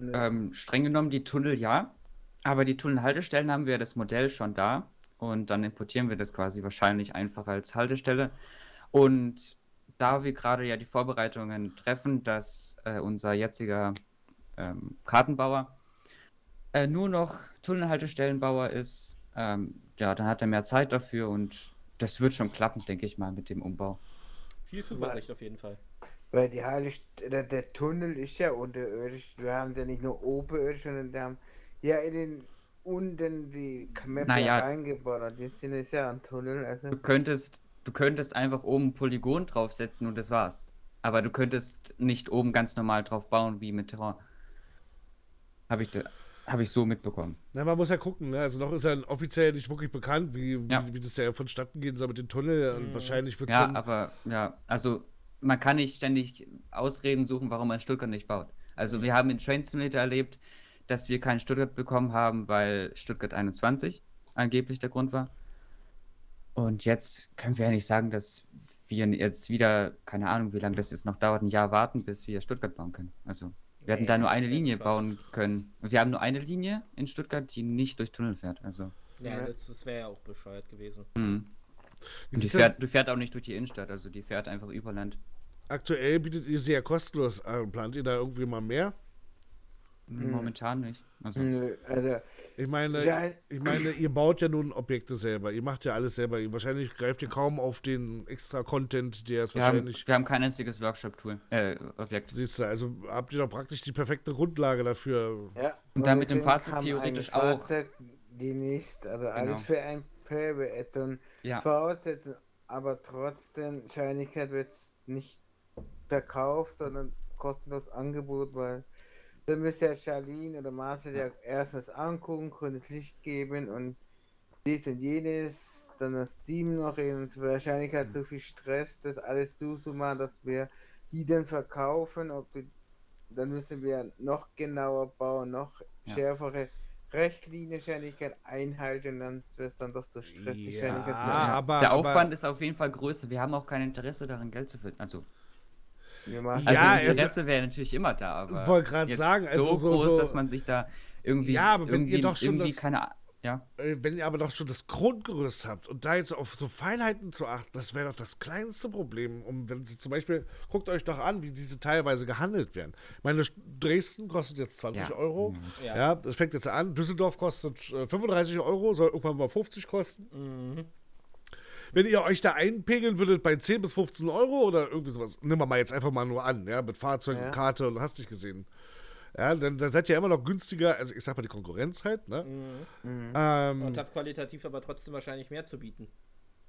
Ähm, streng genommen die Tunnel ja, aber die Tunnelhaltestellen haben wir das Modell schon da und dann importieren wir das quasi wahrscheinlich einfach als Haltestelle. Und da wir gerade ja die Vorbereitungen treffen, dass äh, unser jetziger ähm, Kartenbauer äh, nur noch Tunnelhaltestellenbauer ist, ähm, ja, dann hat er mehr Zeit dafür und das wird schon klappen, denke ich mal, mit dem Umbau. Viel Zuversicht auf jeden Fall. Weil die Heilig der, der Tunnel ist ja unterirdisch. Wir haben ja nicht nur oberirdisch, sondern wir haben ja in den unten die Map Naja. eingebaut. Und jetzt sind es ja ein Tunnel. Also Du könntest, du könntest einfach oben ein Polygon draufsetzen und das war's. Aber du könntest nicht oben ganz normal drauf bauen wie mit Terrain. Habe ich, hab ich so mitbekommen. Na, man muss ja gucken, ne? Also noch ist ja offiziell nicht wirklich bekannt, wie, Ja. wie, wie das ja vonstatten gehen soll mit dem Tunnel. Und wahrscheinlich wird es Ja, dann. aber ja, also man kann nicht ständig Ausreden suchen, warum man Stuttgart nicht baut. Also wir haben in Train Simulator erlebt, dass wir keinen Stuttgart bekommen haben, weil Stuttgart 21 angeblich der Grund war. Und jetzt können wir ja nicht sagen, dass wir jetzt wieder, keine Ahnung, wie lange das jetzt noch dauert, ein Jahr warten, bis wir Stuttgart bauen können. Also wir hätten Nee, da nur eine Linie bauen können. Und wir haben nur eine Linie in Stuttgart, die nicht durch Tunnel fährt. Also Ja, das, das wäre ja auch bescheuert gewesen. mhm. Und die fährt, die fährt auch nicht durch die Innenstadt, also die fährt einfach über Land. Aktuell bietet ihr sie ja kostenlos an. Plant ihr da irgendwie mal mehr? Momentan nicht. Also, Nö, also, Ich meine, Ja. ich meine, ihr baut ja nun Objekte selber. Ihr macht ja alles selber. Wahrscheinlich greift ihr kaum auf den extra Content, der es wir, haben, wahrscheinlich. wir haben kein einziges Workshop-Tool, äh, Objekt. Siehst du, also habt ihr doch praktisch die perfekte Grundlage dafür. ja. Und dann mit dem Fahrzeug haben theoretisch auch. Fahrzeug, die nicht, also alles Genau. für ein Private-Add-on Ja, voraussetzen, aber trotzdem, Scheinigkeit wird nicht verkauft, sondern kostenlos Angebot, weil dann müsste ja Charlene oder Marcel ja erst was angucken, grünes Licht geben und dies und jenes, dann das Steam noch in und wahrscheinlich hat so viel Stress, das alles so zu machen, dass wir die dann verkaufen, ob die, dann müssen wir noch genauer bauen, noch Ja. schärfere Rechtlinie-Scheinigkeit einhalten, dann wird es dann doch so stressig. Ja, aber- der aber- Aufwand ist auf jeden Fall größer. Wir haben auch kein Interesse daran, Geld zu verdienen. Also, also Ja, also- Interesse wäre natürlich immer da, aber Wollte jetzt sagen, also so, so- groß, so- dass man sich da irgendwie, Ja, aber wenn ihr irgendwie, doch schon irgendwie das- keine, ja, Äh, Wenn ihr aber doch schon das Grundgerüst habt und da jetzt auf so Feinheiten zu achten, das wäre doch das kleinste Problem. Um, wenn Sie zum Beispiel, guckt euch doch an, wie diese teilweise gehandelt werden. Ich meine, Dresden kostet jetzt 20 Ja. Euro. Ja. Ja. das fängt jetzt an. Düsseldorf kostet äh, 35 Euro, soll irgendwann mal 50 kosten. Mhm. Wenn ihr euch da einpegeln würdet bei 10 bis 15 Euro oder irgendwie sowas, nehmen wir mal jetzt einfach mal nur an, ja, mit Fahrzeug Ja. und Karte und hast dich gesehen. Ja, dann, dann seid ihr immer noch günstiger, also ich sag mal die Konkurrenz halt, ne? Mhm. Ähm, Und habt qualitativ aber trotzdem wahrscheinlich mehr zu bieten.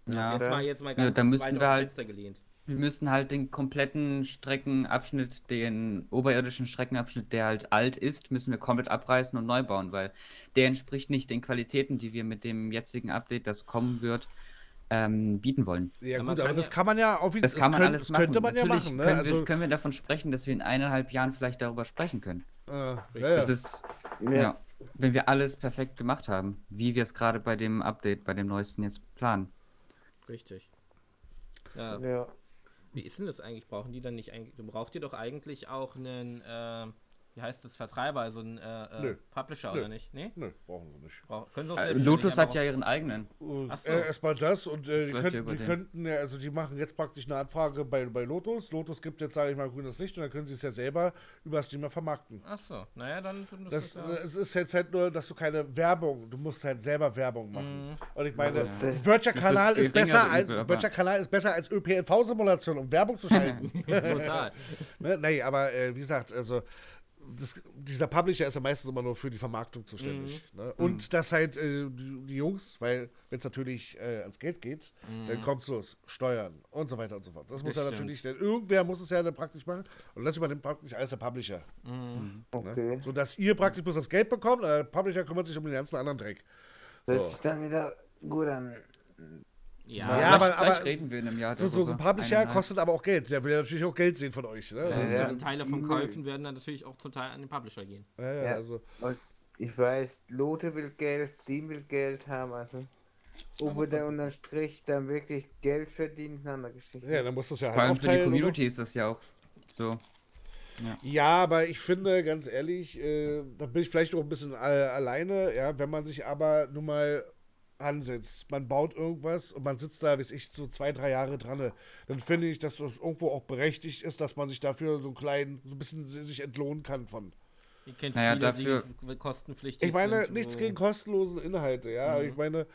ja. Jetzt mal, jetzt mal Ja, ganz da müssten weit wir halt- Fenster gelehnt. Wir müssen halt den kompletten Streckenabschnitt, den oberirdischen Streckenabschnitt, der halt alt ist, müssen wir komplett abreißen und neu bauen, weil der entspricht nicht den Qualitäten, die wir mit dem jetzigen Update, das kommen wird, ähm, bieten wollen. Ja, Ja, gut, aber das ja- kann man ja auch wieder. Das kann man könnt- alles das machen. könnte man ja Natürlich machen, ne? können, Also, wir, können wir davon sprechen, dass wir in eineinhalb Jahren vielleicht darüber sprechen können. äh, ja, ja. Das ist, Ja. ja. wenn wir alles perfekt gemacht haben, wie wir es gerade bei dem Update, bei dem neuesten jetzt planen. Richtig. Ja, Ja. wie ist denn das eigentlich? Brauchen die dann nicht eigentlich. Du brauchst ihr doch eigentlich auch einen, äh, wie heißt das, Vertreiber, also einen äh, äh, Nö. Publisher Nö. oder nicht? Nee? Nö, brauchen wir nicht. Brauch, können sie auch Äh, Lotus hat ja ihren eigenen. Ach so. Äh, Erstmal das und äh, Das die, ja könnten, die könnten ja, also die machen jetzt praktisch eine Anfrage bei, bei Lotus. Lotus gibt jetzt, sage ich mal, grünes Licht und dann können sie es ja selber über Steam vermarkten. Ach so, naja, dann. Das, das äh, ja, es ist jetzt halt nur, dass du keine Werbung, du musst halt selber Werbung machen. Und ich meine, Aber das- Virtual das Kanal ist besser als Virtual Kanal ist besser als ÖPNV-Simulation, um Werbung zu schalten. total. Ne? Nee, aber äh, wie gesagt, also das, dieser Publisher ist ja meistens immer nur für die Vermarktung zuständig. Mhm. Ne? Und das halt äh, die, die Jungs, weil wenn es natürlich äh, ans Geld geht, dann kommt's los, Steuern und so weiter und so fort. Das muss Mhm. Das ja stimmt. natürlich, denn irgendwer muss es ja dann praktisch machen und das übernimmt praktisch alles der Publisher. Okay. Ne? Sodass ihr praktisch bloß das Geld bekommt, und der Publisher kümmert sich um den ganzen anderen Dreck. So. sich dann wieder gut an. Ja, Ja, Vielleicht- aber- vielleicht aber reden wir in einem Jahr So, so, so ein. Publisher kostet aber auch Geld. Der will ja natürlich auch Geld sehen von euch. Ne? Ja, ja. ja, Teile von. Käufen werden dann natürlich auch zum Teil an den Publisher gehen. ja, ja, Ja. also. Und ich weiß, Lotte will Geld, Steam will Geld haben, also. Ob wir dann unterm Strich dann wirklich Geld verdienen, ist eine andere Geschichte. Ja, dann muss das ja halt Vor allem für die oder? Community ist das ja auch so. Ja, aber ich finde, ganz ehrlich, äh, da bin ich vielleicht auch ein bisschen äh, alleine, ja, wenn man sich aber nun mal ansetzt, man baut irgendwas und man sitzt da, weiß ich, so zwei, drei Jahre dran, dann finde ich, dass das irgendwo auch berechtigt ist, dass man sich dafür so einen kleinen, so ein bisschen si- sich entlohnen kann von. Ihr kennt Naja, Spiele, dafür- die kostenpflichtig Ich meine, sind, nichts gegen kostenlosen Inhalte, ja, aber Mhm. ich meine,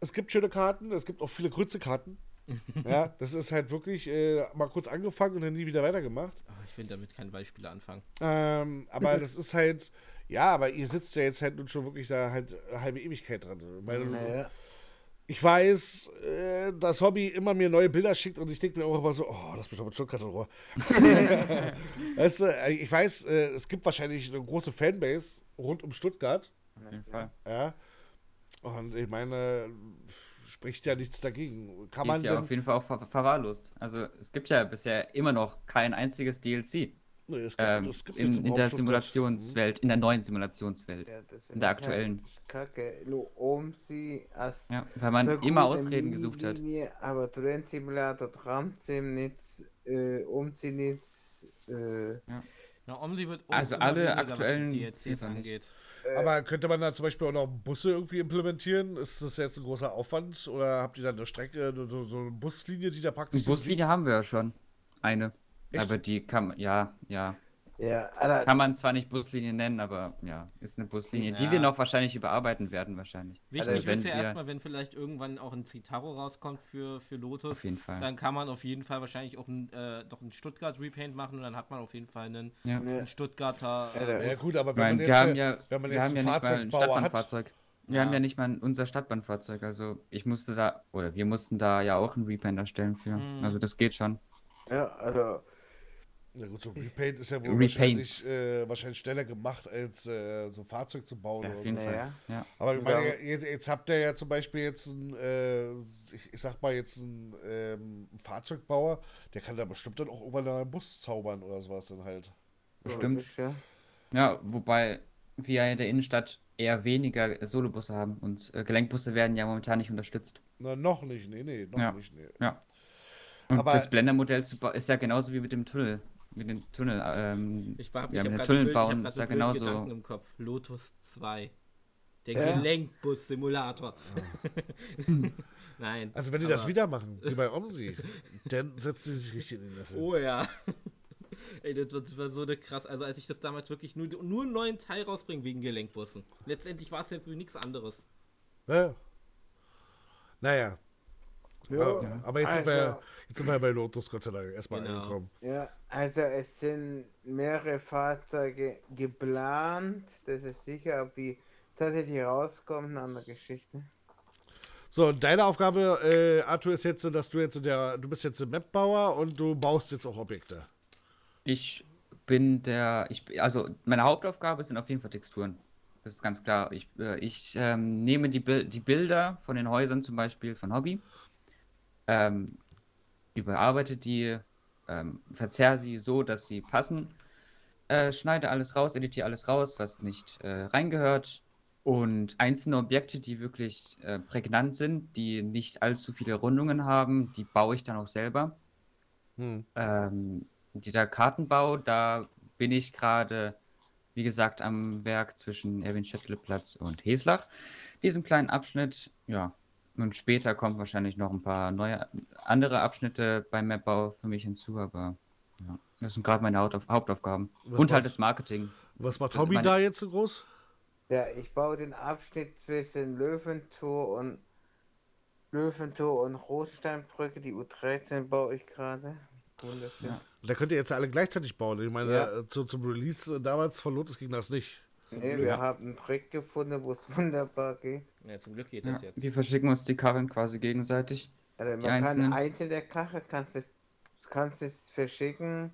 es gibt schöne Karten, es gibt auch viele Grütze-Karten. ja, das ist halt wirklich äh, mal kurz angefangen und dann nie wieder weitergemacht. Ah, ich will damit keine Beispiele anfangen. Ähm, aber das ist halt, ja, aber ihr sitzt ja jetzt halt nun schon wirklich da halt eine halbe Ewigkeit dran. Ich, meine, Naja. ich weiß, äh, dass Hobby immer mir neue Bilder schickt und ich denke mir auch immer so, oh, lass mich doch mit Stuttgart in Ruhe. weißt du, äh, ich weiß, äh, es gibt wahrscheinlich eine große Fanbase rund um Stuttgart, Auf jeden Fall. ja. Und ich meine, spricht ja nichts dagegen. Kann Die man ist ja auf jeden Fall auch ver verwahrlost. Also es gibt ja bisher immer noch kein einziges DLC Nee, es gibt, ähm, es gibt in, in der. Simulationswelt, in der neuen Simulationswelt. Ja, In der ich aktuellen. Halt Kacke. Lo um sie als Ja, weil man eine immer Ausreden gesucht hat. Aber Train Simulator, Tramsim nicht, äh, nicht, äh, Ja, Omsi wird Also immer alle weniger, aktuellen was die DLCs angeht. Aber könnte man da zum Beispiel auch noch Busse irgendwie implementieren? Ist das jetzt ein großer Aufwand? Oder habt ihr da eine Strecke, so, so eine Buslinie, die da praktisch. Die Buslinie haben wir ja schon. Eine. Echt? Aber die kann man, ja, ja. Ja, Alter, Kann man zwar nicht Buslinie nennen, aber ja, ist eine Buslinie, die Ja. wir noch wahrscheinlich überarbeiten werden, wahrscheinlich. Wichtig Also wird ja erstmal, wenn vielleicht irgendwann auch ein Citaro rauskommt für, für Lotus. Auf jeden Fall. Dann kann man auf jeden Fall wahrscheinlich auch ein, äh, doch ein Stuttgart Repaint machen und dann hat man auf jeden Fall einen, Ja. ne, einen Stuttgarter. Ja, Äh, Ja gut, aber Ich wenn meine, man jetzt, wir haben ja, wenn man wir jetzt haben ja einen nicht mal ein Fahrzeugbauer hat, Stadtbahnfahrzeug. Wir Ja. haben ja nicht mal unser Stadtbahnfahrzeug. Also ich musste da, oder wir mussten da ja auch einen Repaint erstellen für. Mhm. Also das geht schon. ja, also, Ja gut, so Repaint ist ja wohl wahrscheinlich, äh, wahrscheinlich schneller gemacht, als äh, so ein Fahrzeug zu bauen Ja, oder auf jeden so. Fall. Ja. Aber ich meine, Ja. jetzt, jetzt habt ihr ja zum Beispiel jetzt einen, äh, ich, ich sag mal jetzt einen, ähm, einen Fahrzeugbauer, der kann da bestimmt dann auch irgendwann einen Bus zaubern oder sowas dann halt. Bestimmt. Ja. Ja, wobei wir in der Innenstadt eher weniger Solobusse haben und äh, Gelenkbusse werden ja momentan nicht unterstützt. Na, noch nicht, nee, nee, noch Ja. nicht, nee. Ja. Und Aber- das Blendermodell zu bauen ist ja genauso wie mit dem Tunnel. Mit dem Tunnel. Ähm, ich war, ja, ich mit hab dem grad Tunnel bauen hab grad ist so ja genauso. Gedanken im Kopf. Lotus 2. Der Ja. Gelenkbus-Simulator. Nein. Also wenn die das wieder machen, wie bei Omsi, dann setzt sie sich richtig in den Nessel. Oh ja. Ey, das war, das war so eine krass. Also als ich das damals wirklich nur, nur einen neuen Teil rausbringen wegen Gelenkbussen. Letztendlich war es ja für nichts anderes. Ja. Naja, Ja, ja. aber jetzt, sind wir, also- jetzt sind wir bei Lotus Gott sei Dank erstmal Genau. angekommen. Ja, also es sind mehrere Fahrzeuge geplant, das ist sicher, ob die tatsächlich rauskommen, eine andere Geschichte. So, deine Aufgabe, äh, Arthur, ist jetzt, dass du jetzt der, du bist jetzt ein Mapbauer und du baust jetzt auch Objekte. Ich bin der, ich, also meine Hauptaufgabe sind auf jeden Fall Texturen. Das ist ganz klar. Ich, äh, ich ähm, nehme die, Bil die Bilder von den Häusern zum Beispiel von Hobby, ähm, überarbeite die, ähm, verzerre sie so, dass sie passen, äh, schneide alles raus, editiere alles raus, was nicht äh, reingehört. Und einzelne Objekte, die wirklich äh, prägnant sind, die nicht allzu viele Rundungen haben, die baue ich dann auch selber. Hm. Ähm, dieser Kartenbau, da bin ich gerade, wie gesagt, am Werk zwischen Erwin-Schöttle-Platz und Heslach. Diesen kleinen Abschnitt, ja. Und später kommen wahrscheinlich noch ein paar neue andere Abschnitte beim Mapbau für mich hinzu, aber ja, das sind gerade meine Hauptauf Hauptaufgaben. Was und halt das Marketing. Was macht Hobby meine- da jetzt so groß? Ja, ich baue den Abschnitt zwischen Löwentor und Löwentor und Rotsteinbrücke, die U13 baue ich gerade. Ja. Da könnt ihr jetzt alle gleichzeitig bauen. Ich meine, Ja. äh, zu, zum Release äh, damals von Lotus ging das nicht. Nee, wir haben einen Trick gefunden, wo es wunderbar geht. Ja, zum Glück geht Ja, das jetzt. wir verschicken uns die Karren quasi gegenseitig. Also man Die kann einzelnen- einzelne Kachel, kannst es, kannst es verschicken,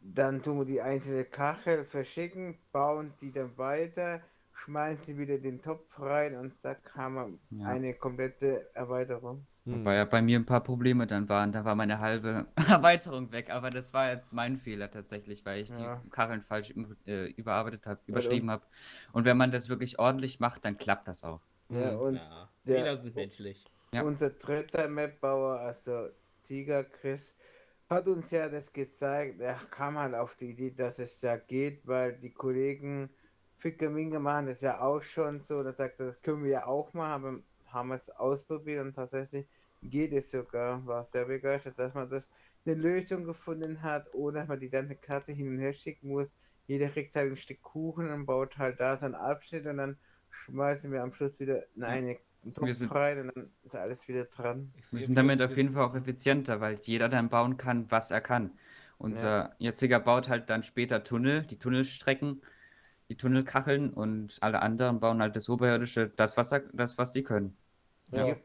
dann tun wir die einzelne Kachel verschicken, bauen die dann weiter, schmeißen sie wieder den Topf rein und da haben wir Ja. eine komplette Erweiterung. Hm. Wobei ja bei mir ein paar Probleme dann waren. Da war meine halbe Erweiterung weg. Aber das war jetzt mein Fehler tatsächlich, weil ich Ja. die Kacheln falsch äh, überarbeitet habe, überschrieben habe. Und wenn man das wirklich ordentlich macht, dann klappt das auch. Ja, und Ja, der- Fehler sind menschlich. Ja. unser dritter Mapbauer, also Tiger Chris, hat uns ja das gezeigt. Er kam halt auf die Idee, dass es ja geht, weil die Kollegen Fickerminge machen das ja auch schon so. Da sagt er, das können wir ja auch machen, aber haben es ausprobiert und tatsächlich geht es sogar. War sehr begeistert, dass man das eine Lösung gefunden hat, ohne dass man die ganze Karte hin und her schicken muss. Jeder kriegt halt ein Stück Kuchen und baut halt da seinen Abschnitt und dann schmeißen wir am Schluss wieder in eine Topf sind- rein und dann ist alles wieder dran. Wir sind damit auf jeden Fall auch effizienter, weil jeder dann bauen kann, was er kann. Unser jetziger baut halt dann später Tunnel, die Tunnelstrecken, die Tunnelkacheln und alle anderen bauen halt das Oberirdische, das, was, er, das, was die können. Ja. Ja.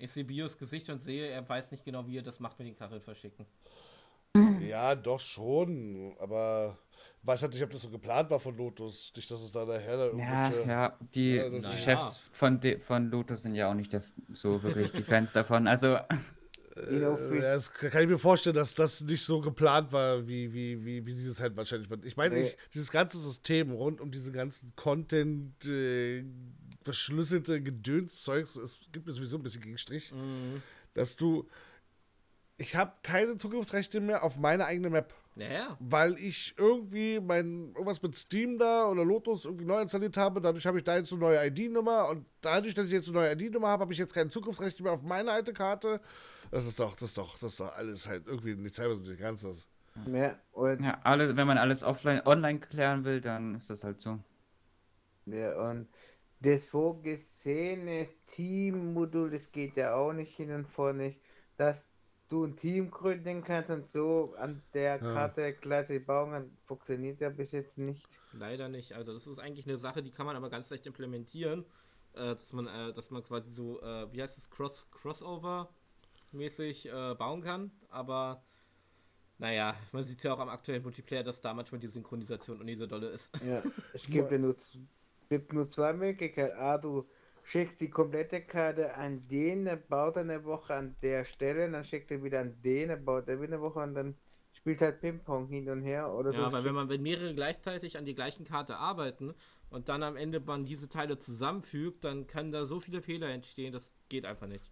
Ich sehe Bios Gesicht und sehe, er weiß nicht genau, wie er das macht mit den Kacheln verschicken. Ja, doch schon. Aber weiß halt nicht, ob das so geplant war von Lotus. Nicht, dass es da nachher da Ja, irgendwelche. ja, die Ja, ist- Chefs von, de, von Lotus sind ja auch nicht der, so wirklich die Fans davon. Also, Äh, ja, das kann ich mir vorstellen, dass das nicht so geplant war, wie, wie, wie, wie dieses halt wahrscheinlich wird. Ich meine, Nee. ich, dieses ganze System rund um diesen ganzen Content, äh, verschlüsselte Gedönszeugs, es gibt mir sowieso ein bisschen Gegenstrich, Mhm. dass du. Ich habe keine Zugriffsrechte mehr auf meine eigene Map. Naja, weil ich irgendwie mein irgendwas mit Steam da oder Lotus irgendwie neu installiert habe. Dadurch habe ich da jetzt eine neue ID-Nummer und dadurch, dass ich jetzt eine neue ID-Nummer habe, habe ich jetzt kein Zugriffsrecht mehr auf meine alte Karte. Das ist doch, das ist doch, das ist doch alles halt irgendwie nicht nicht ganz das. Ja, und, Ja, alles, wenn man alles offline, online klären will, dann ist das halt so. ja, und das vorgesehene Teammodul, das geht ja auch nicht hin und vor nicht, dass du ein Team gründen kannst und so an der Ja. Karte Klasse bauen kann, funktioniert ja bis jetzt nicht. Leider nicht. Also das ist eigentlich eine Sache, die kann man aber ganz leicht implementieren, äh, dass man, äh, dass man quasi so, äh, wie heißt es, Cross Crossover mäßig äh, bauen kann. Aber naja, man sieht ja auch am aktuellen Multiplayer, dass da manchmal die Synchronisation nicht so dolle ist. Ja, es gibt ja nur, gibt nur zwei Möglichkeiten. A, du schickst die komplette Karte an den, der baut er eine Woche an der Stelle, dann schickt er wieder an den, der baut er wieder eine Woche und dann spielt halt Ping-Pong hin und her. Oder Ja, weil wenn man wenn mehrere gleichzeitig an die gleichen Karte arbeiten und dann am Ende man diese Teile zusammenfügt, dann kann da so viele Fehler entstehen, das geht einfach nicht.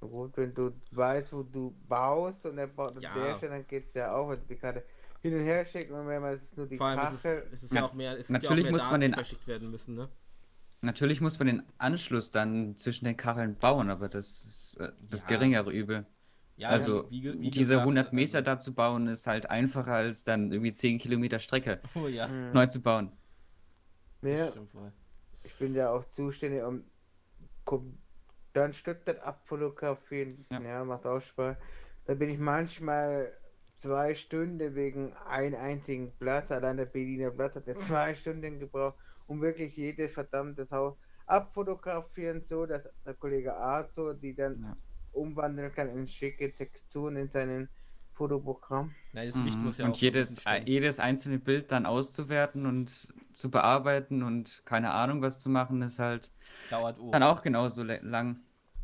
Gut, wenn du weißt, wo du baust und er baut an Ja. der Stelle, dann geht es ja auch, die Karte hin und her schicken und wenn man es ist nur die Vor allem ist es, Kachel. es ist ja auch mehr, es sind ja auch natürlich mehr muss man Daten, die den- verschickt werden müssen, ne? Natürlich muss man den Anschluss dann zwischen den Kacheln bauen, aber das ist äh, das Ja. geringere Übel. Ja, also wie wie diese gesagt, 100 Meter also- da zu bauen, ist halt einfacher als dann irgendwie 10 Kilometer Strecke Oh ja, Hm. neu zu bauen. Ja, ich bin ja auch zuständig, um dann Stuttgart abfotografieren. Ja. Ja. macht auch Spaß. Da bin ich manchmal zwei Stunden wegen einem einzigen Platz. Allein der Berliner Platz hat ja zwei Stunden gebraucht, um wirklich jedes verdammte Haus abfotografieren, so dass der Kollege Arthur die dann Ja. umwandeln kann in schicke Texturen in seinen Fotoprogramm. Nein, das Licht Mhm. muss ja und auch jedes, jedes einzelne Bild dann auszuwerten und zu bearbeiten und keine Ahnung was zu machen, ist halt dauert dann auch genauso lang.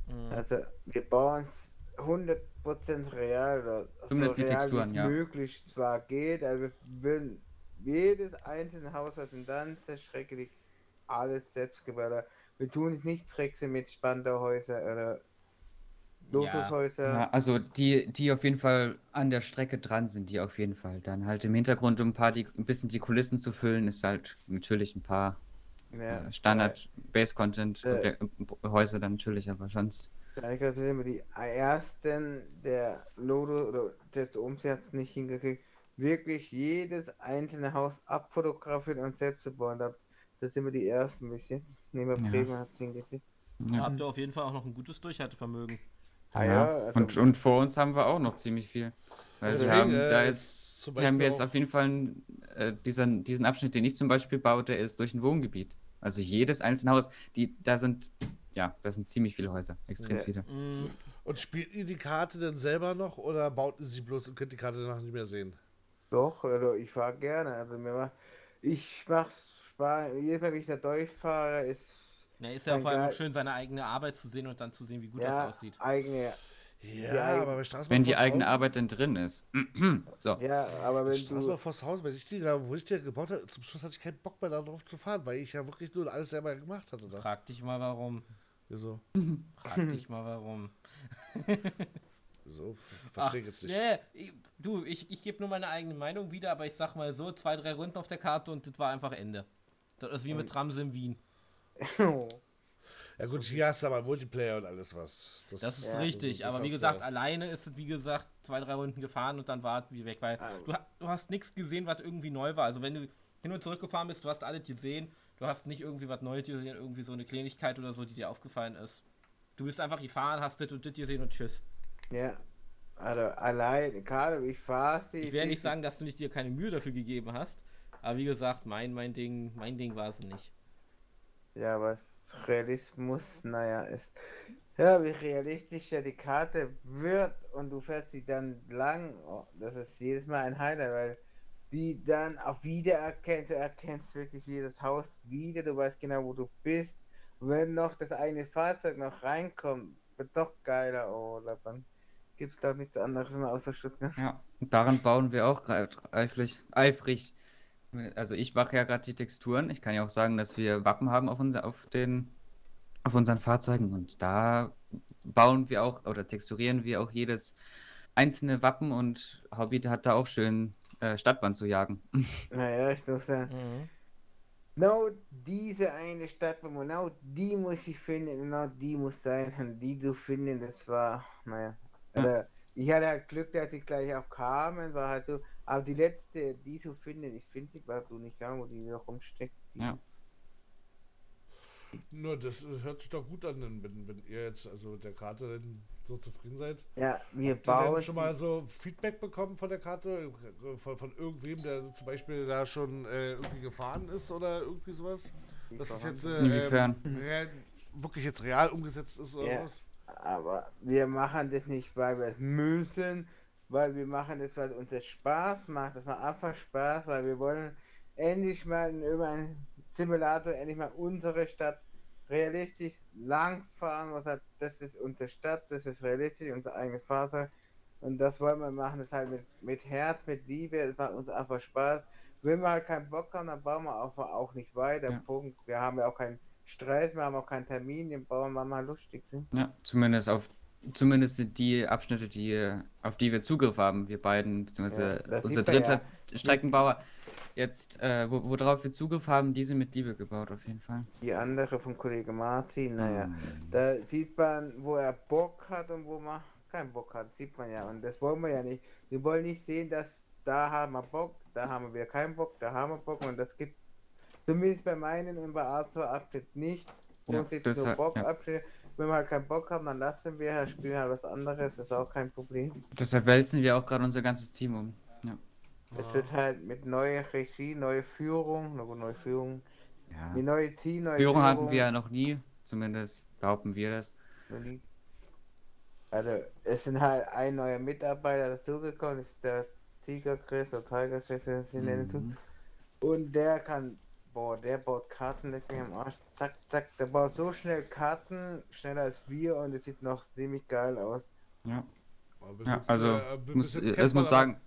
Mhm. Also wir bauen es 100% real, oder Zumindest die real, Texturen, ja. möglich zwar geht, aber würden jedes einzelne Haus aus dem ganzen schrecklich alles selbst gebaut. Wir tun es nicht tricksen mit Spandauhäuser oder Lotushäuser. Ja, also die, die auf jeden Fall an der Strecke dran sind, die auf jeden Fall. Dann halt im Hintergrund, um ein paar die, ein bisschen die Kulissen zu füllen, ist halt natürlich ein paar Ja, äh, Standard Base Content Äh. Häuser dann natürlich, aber sonst. Ja, ich glaube, das sind immer die ersten, der Lodo oder der Umsatz nicht hingekriegt, wirklich jedes einzelne Haus abfotografieren und selbst zu bauen. Da, das sind wir die ersten bis jetzt. Nehmen wir Ja. Bremen hat es hingekriegt. Da Ja. habt ihr auf jeden Fall auch noch ein gutes Durchhaltevermögen. Ah Ja. ja, also- und, und vor uns haben wir auch noch ziemlich viel. Weil wir haben, äh, da ist wir haben Beispiel jetzt auf jeden Fall einen, äh, diesen, diesen Abschnitt, den ich zum Beispiel baue, der ist durch ein Wohngebiet. Also jedes einzelne Haus, die, da sind, ja, da sind ziemlich viele Häuser, extrem Ja. viele. Mhm. Und spielt ihr die Karte denn selber noch oder baut ihr sie bloß und könnt die Karte danach nicht mehr sehen? Doch, also ich fahre gerne. Also mir macht, ich mache Spaß. Jedes Mal, wenn ich da durchfahre, ist Ja, ist ja vor allem schön, seine eigene Arbeit zu sehen und dann zu sehen, wie gut ja das aussieht. eigene. Ja, Ja, aber bei Straßenbahn Wenn die eigene Haus, Arbeit denn drin ist. so. Ja, aber wenn Straßenbahn du. vors Haus, wenn ich die da, wo ich die gebaut habe, zum Schluss hatte ich keinen Bock mehr darauf zu fahren, weil ich ja wirklich nur alles selber gemacht hatte da. Frag dich mal warum. Wieso? Frag dich mal warum. Ver- Verstehe ich jetzt nicht. Nee, ich- du, ich, ich gebe nur meine eigene Meinung wieder, aber ich sag mal so, zwei, drei Runden auf der Karte und das war einfach Ende. Das ist wie mit Trams in Wien. Ja gut, hier hast du aber Multiplayer und alles was. Das ist Ja, richtig, das aber wie gesagt, ja. alleine ist es, wie gesagt, zwei, drei Runden gefahren und dann war es wie weg, weil Ah. du, du hast nichts gesehen, was irgendwie neu war. Also wenn du hin und zurück gefahren bist, du hast alles gesehen, du hast nicht irgendwie was Neues gesehen, irgendwie so eine Kleinigkeit oder so, die dir aufgefallen ist. Du bist einfach gefahren, hast das und das gesehen und tschüss. Ja. Also allein, gerade ich fahre sie. Ich werde nicht sagen, dass du nicht dir keine Mühe dafür gegeben hast, aber wie gesagt, mein, mein Ding, mein Ding war es nicht. Ja, was Realismus, naja, ist. Ja, wie realistischer die Karte wird und du fährst sie dann lang, oh, das ist jedes Mal ein Highlight, weil die dann auch wiedererkennt, du erkennst wirklich jedes Haus wieder, du weißt genau, wo du bist. Wenn noch das eine Fahrzeug noch reinkommt, wird doch geiler, oh, dann gibt's doch nichts anderes mehr außer Stuttgart. Ja, daran bauen wir auch eifrig. eifrig. Also ich mache ja gerade die Texturen. Ich kann ja auch sagen, dass wir Wappen haben auf, unser, auf, den, auf unseren Fahrzeugen und da bauen wir auch oder texturieren wir auch jedes einzelne Wappen und Hobby hat da auch schön äh, Stadtbahn zu jagen. Naja, ich muss sagen, Genau diese eine Stadt, genau die muss ich finden, genau die muss sein, und die zu finden, das war, naja. Ja. Ich hatte halt Glück, dass sie gleich auch kamen, war halt so, aber die letzte, die so finden, ich finde sie überhaupt so nicht an, wo die noch rumsteckt. Die, Ja. Nur, das hört sich doch gut an, wenn, wenn ihr jetzt also mit der Karte so zufrieden seid. ja wir Habt ihr denn bauen schon mal so Feedback bekommen von der Karte? Von, von irgendwem, der zum Beispiel da schon äh, irgendwie gefahren ist oder irgendwie sowas? es voran- jetzt äh, Inwiefern? wirklich jetzt real umgesetzt ist oder Ja. was? Aber wir machen das nicht, weil wir es müssen, weil wir machen das, weil uns das Spaß macht. Das macht einfach Spaß, weil wir wollen endlich mal in irgendeinem Simulator endlich mal unsere Stadt realistisch langfahren. Was hat, das ist unsere Stadt, das ist realistisch, unser eigenes Fahrzeug. Und das wollen wir machen, das halt mit, mit Herz, mit Liebe, es macht uns einfach Spaß. Wenn wir halt keinen Bock haben, dann bauen wir auch, auch nicht weiter. Ja. Punkt. Wir haben ja auch keinen Stress, wir haben auch keinen Termin, den bauen wir mal lustig sind. Ja, zumindest auf zumindest die Abschnitte, die, auf die wir Zugriff haben, wir beiden, beziehungsweise Ja, unser dritter Streckenbauer, jetzt, äh, wo, worauf wir Zugriff haben, die sind mit Liebe gebaut, auf jeden Fall. Die andere vom Kollege Martin, naja, Hm. da sieht man, wo er Bock hat und wo man keinen Bock hat, sieht man ja. Und das wollen wir ja nicht. Wir wollen nicht sehen, dass da haben wir Bock, da haben wir keinen Bock, da haben wir Bock und das gibt zumindest bei meinen und bei Arthur Update nicht. Ja, jetzt das nur hat- Bock ja. Update. Wenn wir halt keinen Bock haben, dann lassen wir, halt spielen halt was anderes, ist auch kein Problem. Deshalb wälzen wir auch gerade unser ganzes Team um. Ja. Es wird halt mit neuer Regie, neue Führung, na gut, neue Führung, ja. die neue Team, neue Führung hatten wir ja noch nie, zumindest behaupten wir das. Also, es sind halt ein neuer Mitarbeiter dazugekommen, das ist der Tiger Chris oder Tiger Chris, wie man sie nennen tut. Mhm. Und der kann, boah, der baut Karten, leck mich am Arsch, zack, zack, der baut so schnell Karten, schneller als wir und es sieht noch ziemlich geil aus. Ja, Aber bis ja jetzt, also äh, muss, es kennt muss man sagen,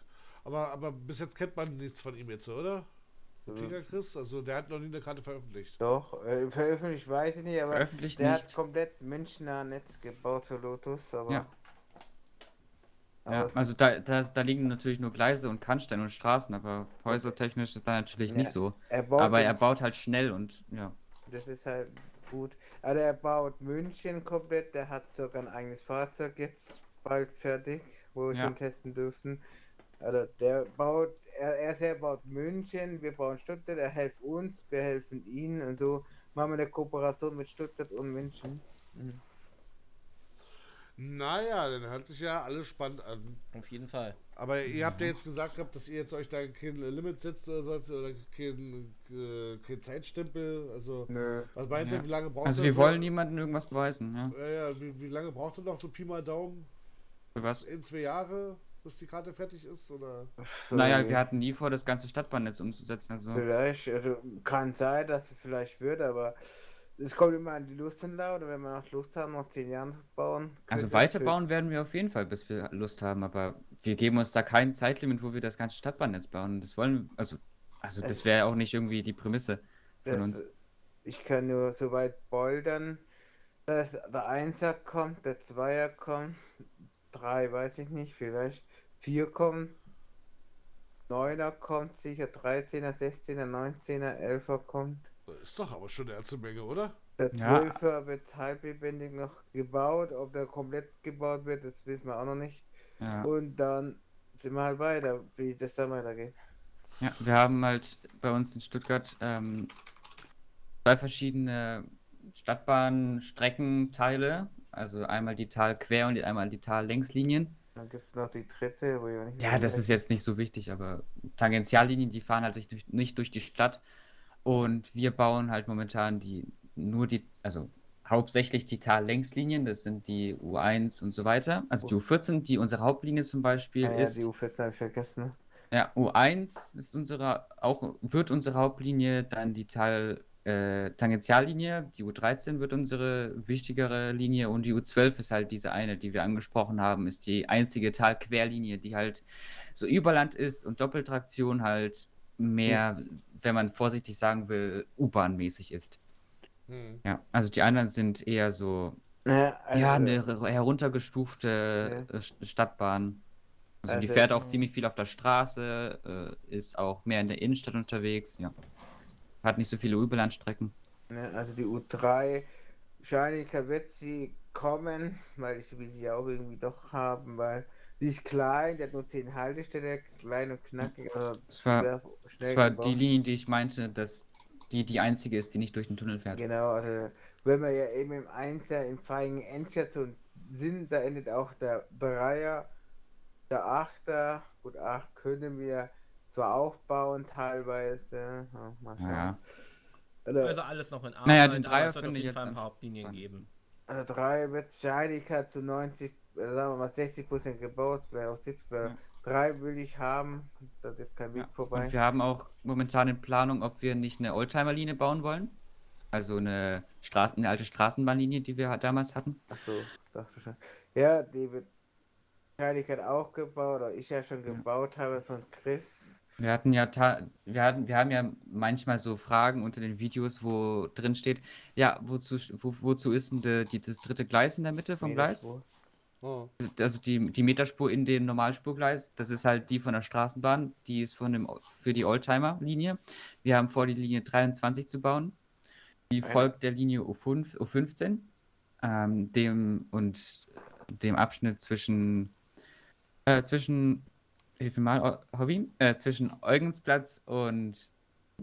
Aber, aber, aber bis jetzt kennt man nichts von ihm jetzt, oder? Tiger Chris, also der hat noch nie eine Karte veröffentlicht. Doch, äh, veröffentlicht weiß ich nicht, aber der nicht. hat komplett Münchner Netz gebaut für Lotus, aber. Ja. Ja, also da, da, da liegen natürlich nur Gleise und Kannsteine und Straßen, aber häusertechnisch ist da natürlich Ja. nicht so. er Aber er baut halt schnell und ja. Das ist halt gut. Also er baut München komplett, der hat sogar ein eigenes Fahrzeug jetzt bald fertig, wo wir Ja. schon testen dürfen. Also der baut, er, er selber baut München, wir bauen Stuttgart, er hilft uns, wir helfen ihnen und so machen wir eine Kooperation mit Stuttgart und München. Naja, dann hört sich ja alles spannend an. Auf jeden Fall. Aber ihr habt ja jetzt gesagt gehabt, dass ihr jetzt euch da kein Limit setzt oder so, oder kein, äh, kein Zeitstempel. Also, Nö. was meint Ja. ihr, wie lange braucht Also ihr wir so? wollen niemandem irgendwas beweisen, ja. Ja, ja, wie, wie lange braucht ihr noch so Pi mal Daumen? Für was? In zwei Jahre, bis die Karte fertig ist? Oder? Naja, wir hatten nie vor, das ganze Stadtbahnnetz umzusetzen, also. Vielleicht, also kann sein, dass es vielleicht wird, aber es kommt immer an die Lust und Laune. Wenn wir noch Lust haben, noch zehn Jahre zu bauen. Also weiterbauen werden wir auf jeden Fall, bis wir Lust haben, aber wir geben uns da kein Zeitlimit, wo wir das ganze Stadtbahnnetz bauen. Das wollen wir, also, also das wäre auch nicht irgendwie die Prämisse von Das, uns. Ich kann nur so weit bouldern, dass der Einser kommt, der Zweier kommt, drei weiß ich nicht, vielleicht vier kommen, Neuner kommt sicher, 13er, 16er, 19er, 11er kommt. Ist doch aber schon eine ganze Menge, oder? Der Ja. 12er wird halblebendig noch gebaut, ob der komplett gebaut wird, das wissen wir auch noch nicht. Ja. Und dann sind wir halt weiter, wie das dann weitergeht. ja, wir haben halt bei uns in Stuttgart ähm, zwei verschiedene Stadtbahnstreckenteile, also einmal die Talquer- und einmal die Tallängslinien. Dann gibt es noch die dritte, wo ich auch nicht Ja, das ist jetzt nicht so wichtig, aber Tangentiallinien, die fahren halt durch, nicht durch die Stadt. Und wir bauen halt momentan die, nur die, also hauptsächlich die Tallängslinien, das sind die U1 und so weiter. Also die U14, die unsere Hauptlinie zum Beispiel Ah, ja, ist. die U14 habe ich vergessen. ne? Ja, U1 ist unsere, auch wird unsere Hauptlinie, dann die Tal, äh, Tangentiallinie, die U13 wird unsere wichtigere Linie und die U12 ist halt diese eine, die wir angesprochen haben, ist die einzige Talquerlinie, die halt so Überland ist und Doppeltraktion halt mehr, wenn man vorsichtig sagen will, U-Bahn-mäßig ist. Hm. Ja, also die anderen sind eher so, Ja, ja, also- eine her- heruntergestufte äh, St- Stadtbahn. Also die Also- fährt auch ziemlich viel auf der Straße, äh, ist auch mehr in der Innenstadt unterwegs, ja. Hat nicht so viele Überlandstrecken. Also die U3, wahrscheinlich wird sie kommen, weil ich will sie auch irgendwie doch haben, weil Die ist klein, der hat nur 10 Haltestellen, klein und knackig. Also Das war, das war die Linie, die ich meinte, dass die die einzige ist, die nicht durch den Tunnel fährt. Genau, also wenn wir ja eben im Einser in Feigen Endstation sind, da endet auch der Dreier, der Achter, gut, acht können wir zwar aufbauen teilweise, schauen. Ja. Also, Also alles noch in Arbeit, Naja, den Dreier es wird auf finde ich jeden jetzt Fall ein paar spannendsten. geben. also drei wird Wahrscheinlichkeit zu 90, also sagen wir mal 60 Prozent gebaut, wäre auch 70, Ja. drei will ich haben, da ist kein Weg Ja. vorbei. Und wir haben auch momentan in Planung, ob wir nicht eine Oldtimer-Linie bauen wollen. Also eine, Straßen, eine alte Straßenbahnlinie, die wir damals hatten. Achso, dachte schon. Ja, die wird Wahrscheinlichkeit auch gebaut, oder ich ja schon gebaut habe von Chris. Wir hatten ja, wir hatten, wir haben ja manchmal so Fragen unter den Videos, wo drin steht, ja, wozu, wo, wozu ist denn de, dieses dritte Gleis in der Mitte vom Gleis? Meterspur. Oh. Also die, die Meterspur in dem Normalspurgleis, das ist halt die von der Straßenbahn, die ist von dem, für die Oldtimer-Linie. Wir haben vor, die Linie 23 zu bauen. Die Ja. folgt der Linie U5, U15 ähm, dem, und dem Abschnitt zwischen, äh, zwischen, hilf mir mal, Hobby, äh, zwischen Eugensplatz und,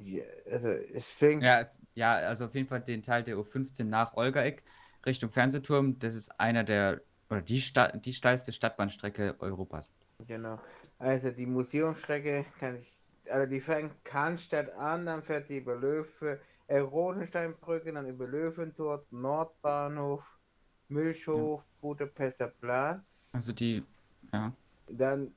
Ja, also es fängt ja, ja, also auf jeden Fall den Teil der U15 nach Olgaeck Richtung Fernsehturm. Das ist einer der, oder die, Sta die steilste Stadtbahnstrecke Europas. Genau. Also die Museumsstrecke kann ich, also die fängt Cannstatt an, dann fährt die über Löwe, äh, Rosensteinbrücke, dann über Löwentor, Nordbahnhof, Milchhof, Budapester Platz, Also die, ja. dann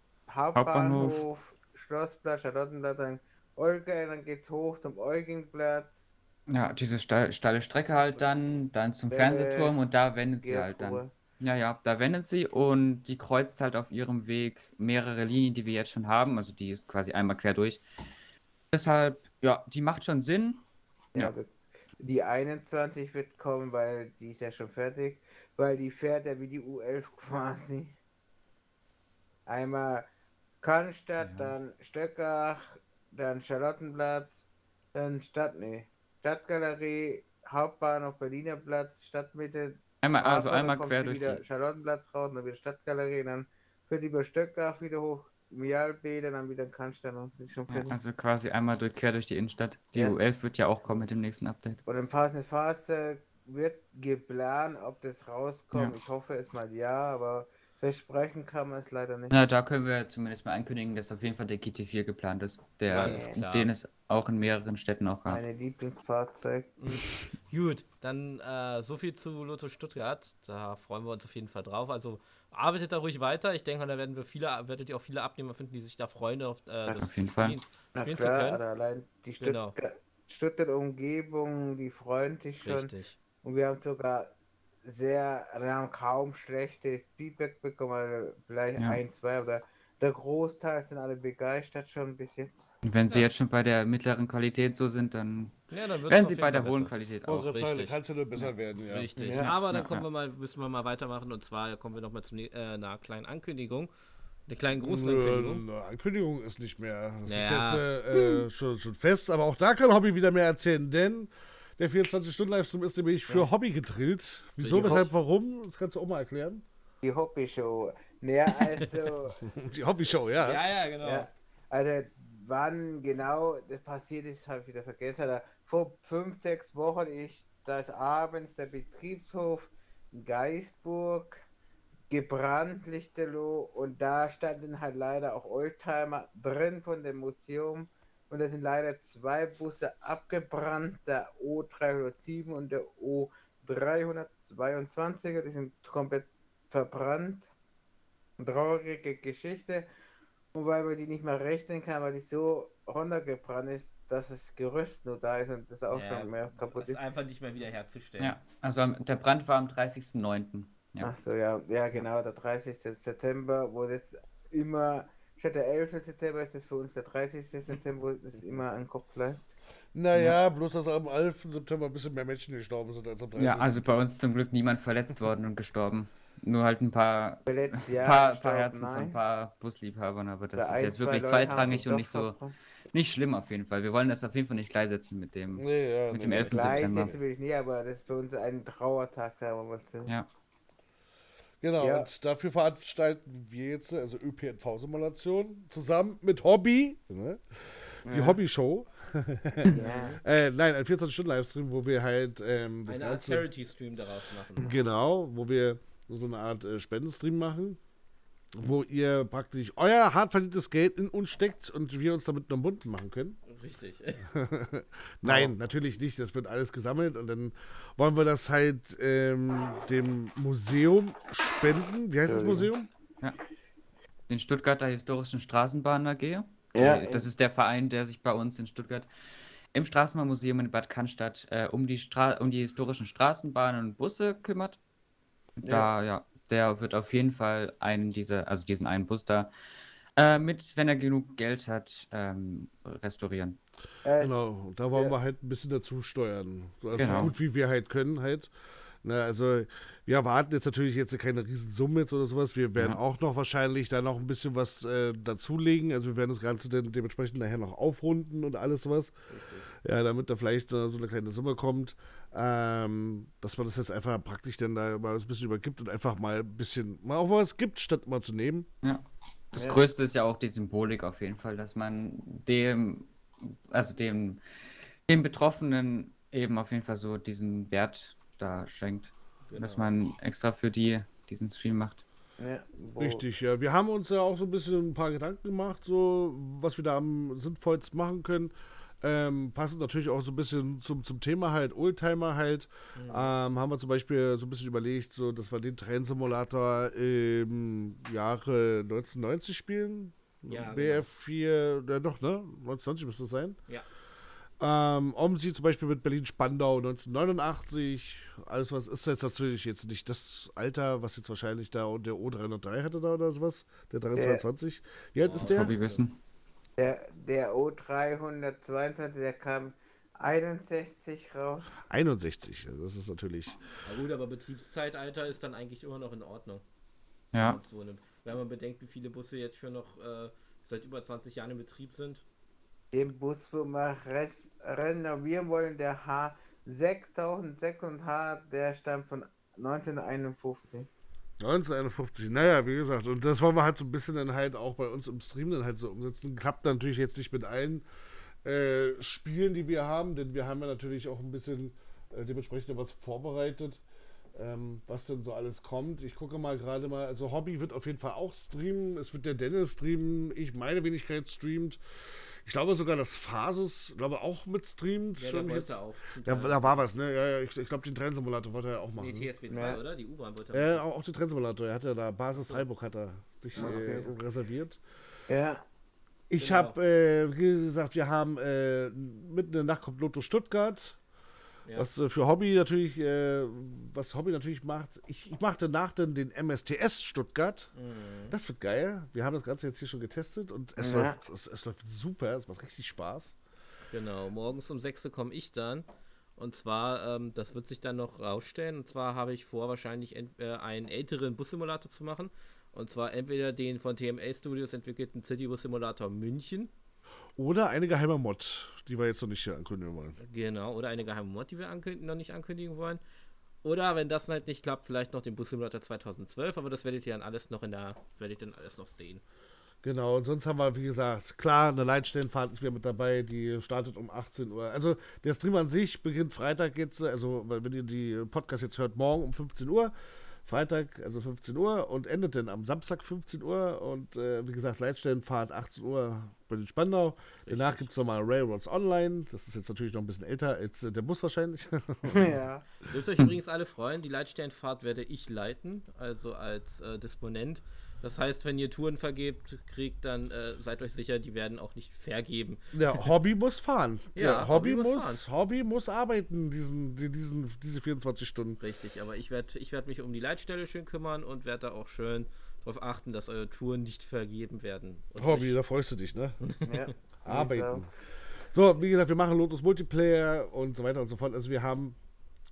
Hauptbahnhof. Hauptbahnhof, Schlossplatz, Charlottenplatz, dann Olga, dann geht's hoch zum Eugenplatz, Ja, diese steil, steile Strecke halt dann, dann zum Äh, Fernsehturm und da wendet sie halt dann. Ja, ja, da wendet sie und die kreuzt halt auf ihrem Weg mehrere Linien, die wir jetzt schon haben. Also die ist quasi einmal quer durch. Deshalb, ja, die macht schon Sinn. Ja, Ja. die 21 wird kommen, weil die ist ja schon fertig, weil die fährt ja wie die U11 quasi. Einmal Cannstatt, Ja. dann Stöckach, dann Charlottenplatz, dann Stadt, nee, Stadtgalerie, Hauptbahnhof Berliner Platz, Stadtmitte, Einmal, also einmal quer durch wieder die. Charlottenplatz raus, dann wieder Stadtgalerie, dann fährt die über Stöckach wieder hoch, Mialbäder, dann wieder Cannstatt und ist schon Ja, also quasi einmal durch, quer durch die Innenstadt. Die Ja. U11 wird ja auch kommen mit dem nächsten Update. Und im passende Fahrzeug wird geplant, ob das rauskommt. Ja. Ich hoffe es mal ja, aber versprechen kann man es leider nicht. Na, da können wir zumindest mal ankündigen, dass auf jeden Fall der GT4 geplant ist. Der, klar. den es auch in mehreren Städten auch gab. Meine Lieblingsfahrzeug. Gut, dann äh, so viel zu Lotto Stuttgart. Da freuen wir uns auf jeden Fall drauf. Also arbeitet da ruhig weiter. Ich denke, da werden wir viele, werdet ihr auch viele Abnehmer finden, die sich da freuen, auf, äh, das auf jeden Fall. spielen, zu können. also allein die Genau. Stuttgart, Stuttgarter Umgebung, die freuen sich schon. Richtig. Und wir haben sogar sehr, wir haben kaum schlechtes Feedback bekommen, also vielleicht Ja. ein, zwei, aber der Großteil sind alle begeistert schon bis jetzt. Wenn sie Ja. jetzt schon bei der mittleren Qualität so sind, dann Ja, dann werden sie bei der hohen. Qualität auch. richtig. kannst du nur besser werden, ja. Richtig. Ja. Aber dann Ja, kommen ja. wir mal, müssen wir mal weitermachen und zwar kommen wir nochmal zu äh, einer kleinen Ankündigung. Eine kleine Grußankündigung. Eine Ankündigung ist nicht mehr. Das Naja. ist jetzt äh, äh, schon, schon fest, aber auch da kann Hobby wieder mehr erzählen, denn der 24-Stunden-Livestream ist nämlich für Hobby gedrillt. Wieso, weshalb, warum? Das kannst du auch mal erklären. Die Hobby-Show. Naja, also. Die Hobby-Show, ja. Ja, ja, genau. Ja, also wann genau das passiert ist, habe ich wieder vergessen. Aber vor fünf, sechs Wochen ist das abends der Betriebshof in Geisburg gebrannt, Lichterloh, und da standen halt leider auch Oldtimer drin von dem Museum. Und da sind leider zwei Busse abgebrannt, der O307 und der O322, die sind komplett verbrannt. Traurige Geschichte. Und weil man die nicht mehr rechnen kann, weil die so runtergebrannt ist, dass das Gerüst nur da ist und das auch Ja, schon mehr kaputt Das ist. ist einfach nicht mehr wiederherzustellen. Ja, also der Brand war am 30.09. Ja. Ach so, ja, ja genau, der 30. September, wo das immer, statt der 11. September ist das für uns der 30. September, wo das immer ein Kopf bleibt. Naja, bloß, dass am 11. September ein bisschen mehr Menschen gestorben sind als am 30. ja, also bei uns zum Glück niemand verletzt worden und gestorben. Nur halt ein paar, Letztes Jahr paar, paar Herzen von nein. ein paar Busliebhabern, aber das Bei ist ein, jetzt wirklich Leute zweitrangig und nicht so, nicht schlimm auf jeden Fall. Wir wollen das auf jeden Fall nicht gleichsetzen mit dem. Nee, ja, Mit nee, dem nee. 11. Gleich September. jetzt will ich nie, aber das ist für uns ein Trauertag, sagen wir mal so. Ja. Genau, Ja. und dafür veranstalten wir jetzt, also ÖPNV-Simulation, zusammen mit Hobby, ne? die Ja. Hobby-Show. Ja. Äh, nein, ein 24-Stunden-Livestream, wo wir halt ähm, das Eine Art. Charity-Stream daraus machen. Genau, wo wir so eine Art äh, Spendenstream machen, wo ihr praktisch euer hart verdientes Geld in uns steckt und wir uns damit noch bunten machen können. Richtig. Nein, natürlich nicht. Das wird alles gesammelt und dann wollen wir das halt ähm, dem Museum spenden. Wie heißt das Ja. Museum? Den Stuttgarter Historischen Straßenbahn AG. Ja, Äh, das ist der Verein, der sich bei uns in Stuttgart im Straßenbahnmuseum in Bad Cannstatt äh, um, die Stra um die historischen Straßenbahnen und Busse kümmert. Da, ja, der wird auf jeden Fall einen dieser, also diesen einen Bus da äh, mit, wenn er genug Geld hat, ähm, restaurieren. äh, Genau, und da wollen Ja. wir halt ein bisschen dazu steuern. So, also Genau. so gut wie wir halt können halt. Na, also wir erwarten jetzt natürlich jetzt keine Riesensumme jetzt oder sowas. Wir werden Ja. auch noch wahrscheinlich da noch ein bisschen was äh, dazulegen. Also wir werden das Ganze dann dementsprechend nachher noch aufrunden und alles sowas. Ja, damit da vielleicht äh, so eine kleine Summe kommt. Ähm, dass man das jetzt einfach praktisch dann da mal ein bisschen übergibt und einfach mal ein bisschen mal auch was gibt, statt immer zu nehmen. Ja. Das Ja. Größte ist ja auch die Symbolik auf jeden Fall, dass man dem, also dem, dem Betroffenen eben auf jeden Fall so diesen Wert da schenkt. Dass Genau. man extra für die diesen Stream macht. ja, Richtig, ja. Wir haben uns ja auch so ein bisschen ein paar Gedanken gemacht, so was wir da am sinnvollsten machen können. Ähm, passend natürlich auch so ein bisschen zum, zum Thema halt, Oldtimer halt. Ähm, haben wir zum Beispiel so ein bisschen überlegt, so, dass wir den Train-Simulator im Jahre 1990 spielen. Ja, BF4, ja doch, ne? 1990 müsste es sein. Ja. Ähm, Omsi zum Beispiel mit Berlin-Spandau 1989. Alles was ist jetzt natürlich jetzt nicht das Alter, was jetzt wahrscheinlich da und der O303 hatte da oder sowas. Der 322. Wie alt ist Das der? Der, der O322, der kam 61 raus. 61. Ja, Das ist natürlich. Na gut, aber Betriebszeitalter ist dann eigentlich immer noch in Ordnung. Ja. Und so eine, wenn man bedenkt, wie viele Busse jetzt schon noch äh, seit über 20 Jahren in Betrieb sind. Den Bus, wo wir res renovieren wollen, der H6006H, der stammt von 1951. 1951. Naja, wie gesagt, und das wollen wir halt so ein bisschen dann halt auch bei uns im Stream dann halt so umsetzen. Klappt natürlich jetzt nicht mit allen äh, Spielen, die wir haben, denn wir haben ja natürlich auch ein bisschen äh, dementsprechend was vorbereitet, ähm, was denn so alles kommt. Ich gucke mal gerade mal, also Hobby wird auf jeden Fall auch streamen, es wird der Dennis streamen, ich meine Wenigkeit streamt. Ich glaube sogar, dass Phases, glaube auch mit streamt. Ja, schon der jetzt. wollte auch. Da, da war was, ne? Ja, ja, ich, ich glaube, den Trennsimulator wollte er auch machen. Nee, ne? TSW 2, Ja. oder? Die U-Bahn wollte er. auch, auch den Trendsimulator. Er hat ja da Basis Freiburg hat er sich Okay. äh, reserviert. Ja, Ich Genau. habe, äh, wie gesagt, wir haben äh, mitten in der Nacht kommt Lotto Stuttgart. Ja. Was äh, für Hobby natürlich, äh, was Hobby natürlich macht. Ich, ich mache danach dann den MSTS Stuttgart. Mhm. Das wird geil. Wir haben das Ganze jetzt hier schon getestet und es, Ja. läuft, es, es läuft super. Es macht richtig Spaß. Genau, morgens um 6 Uhr komme ich dann. Und zwar, ähm, das wird sich dann noch rausstellen. Und zwar habe ich vor, wahrscheinlich äh, einen älteren Bussimulator zu machen. Und zwar entweder den von TMA Studios entwickelten City Bus Simulator München. Oder eine geheime Mod, die wir jetzt noch nicht ankündigen wollen. Genau, oder eine geheime Mod, die wir noch nicht ankündigen wollen. Oder wenn das halt nicht klappt, vielleicht noch den Bus Simulator 2012, aber das werdet ihr dann alles noch in der, werdet ihr dann alles noch sehen. Genau, und sonst haben wir, wie gesagt, klar, eine Leitstellenfahrt ist wieder mit dabei, die startet um 18 Uhr. Also der Stream an sich beginnt Freitag jetzt, also wenn ihr die Podcast jetzt hört, morgen um 15 Uhr. Freitag, also 15 Uhr und endet dann am Samstag 15 Uhr und äh, wie gesagt, Leitstellenfahrt 18 Uhr bei den Spandau. Danach gibt es nochmal Railroads Online. Das ist jetzt natürlich noch ein bisschen älter als äh, der Bus wahrscheinlich. ja. Dürft euch übrigens alle freuen, die Leitsternfahrt werde ich leiten, also als äh, Disponent. Das heißt, wenn ihr Touren vergebt, kriegt, dann äh, seid euch sicher, die werden auch nicht vergeben. Der Hobby muss fahren. Ja, Der Hobby, Hobby muss muss, Hobby muss arbeiten, diesen, die- diesen, diese 24 Stunden. Richtig, aber ich werde ich werd mich um die Leitstelle schön kümmern und werde da auch schön darauf achten, dass eure Touren nicht vergeben werden. Und Hobby, da freust du dich, ne? ja. Arbeiten. So, wie gesagt, wir machen Lotus Multiplayer und so weiter und so fort. Also wir haben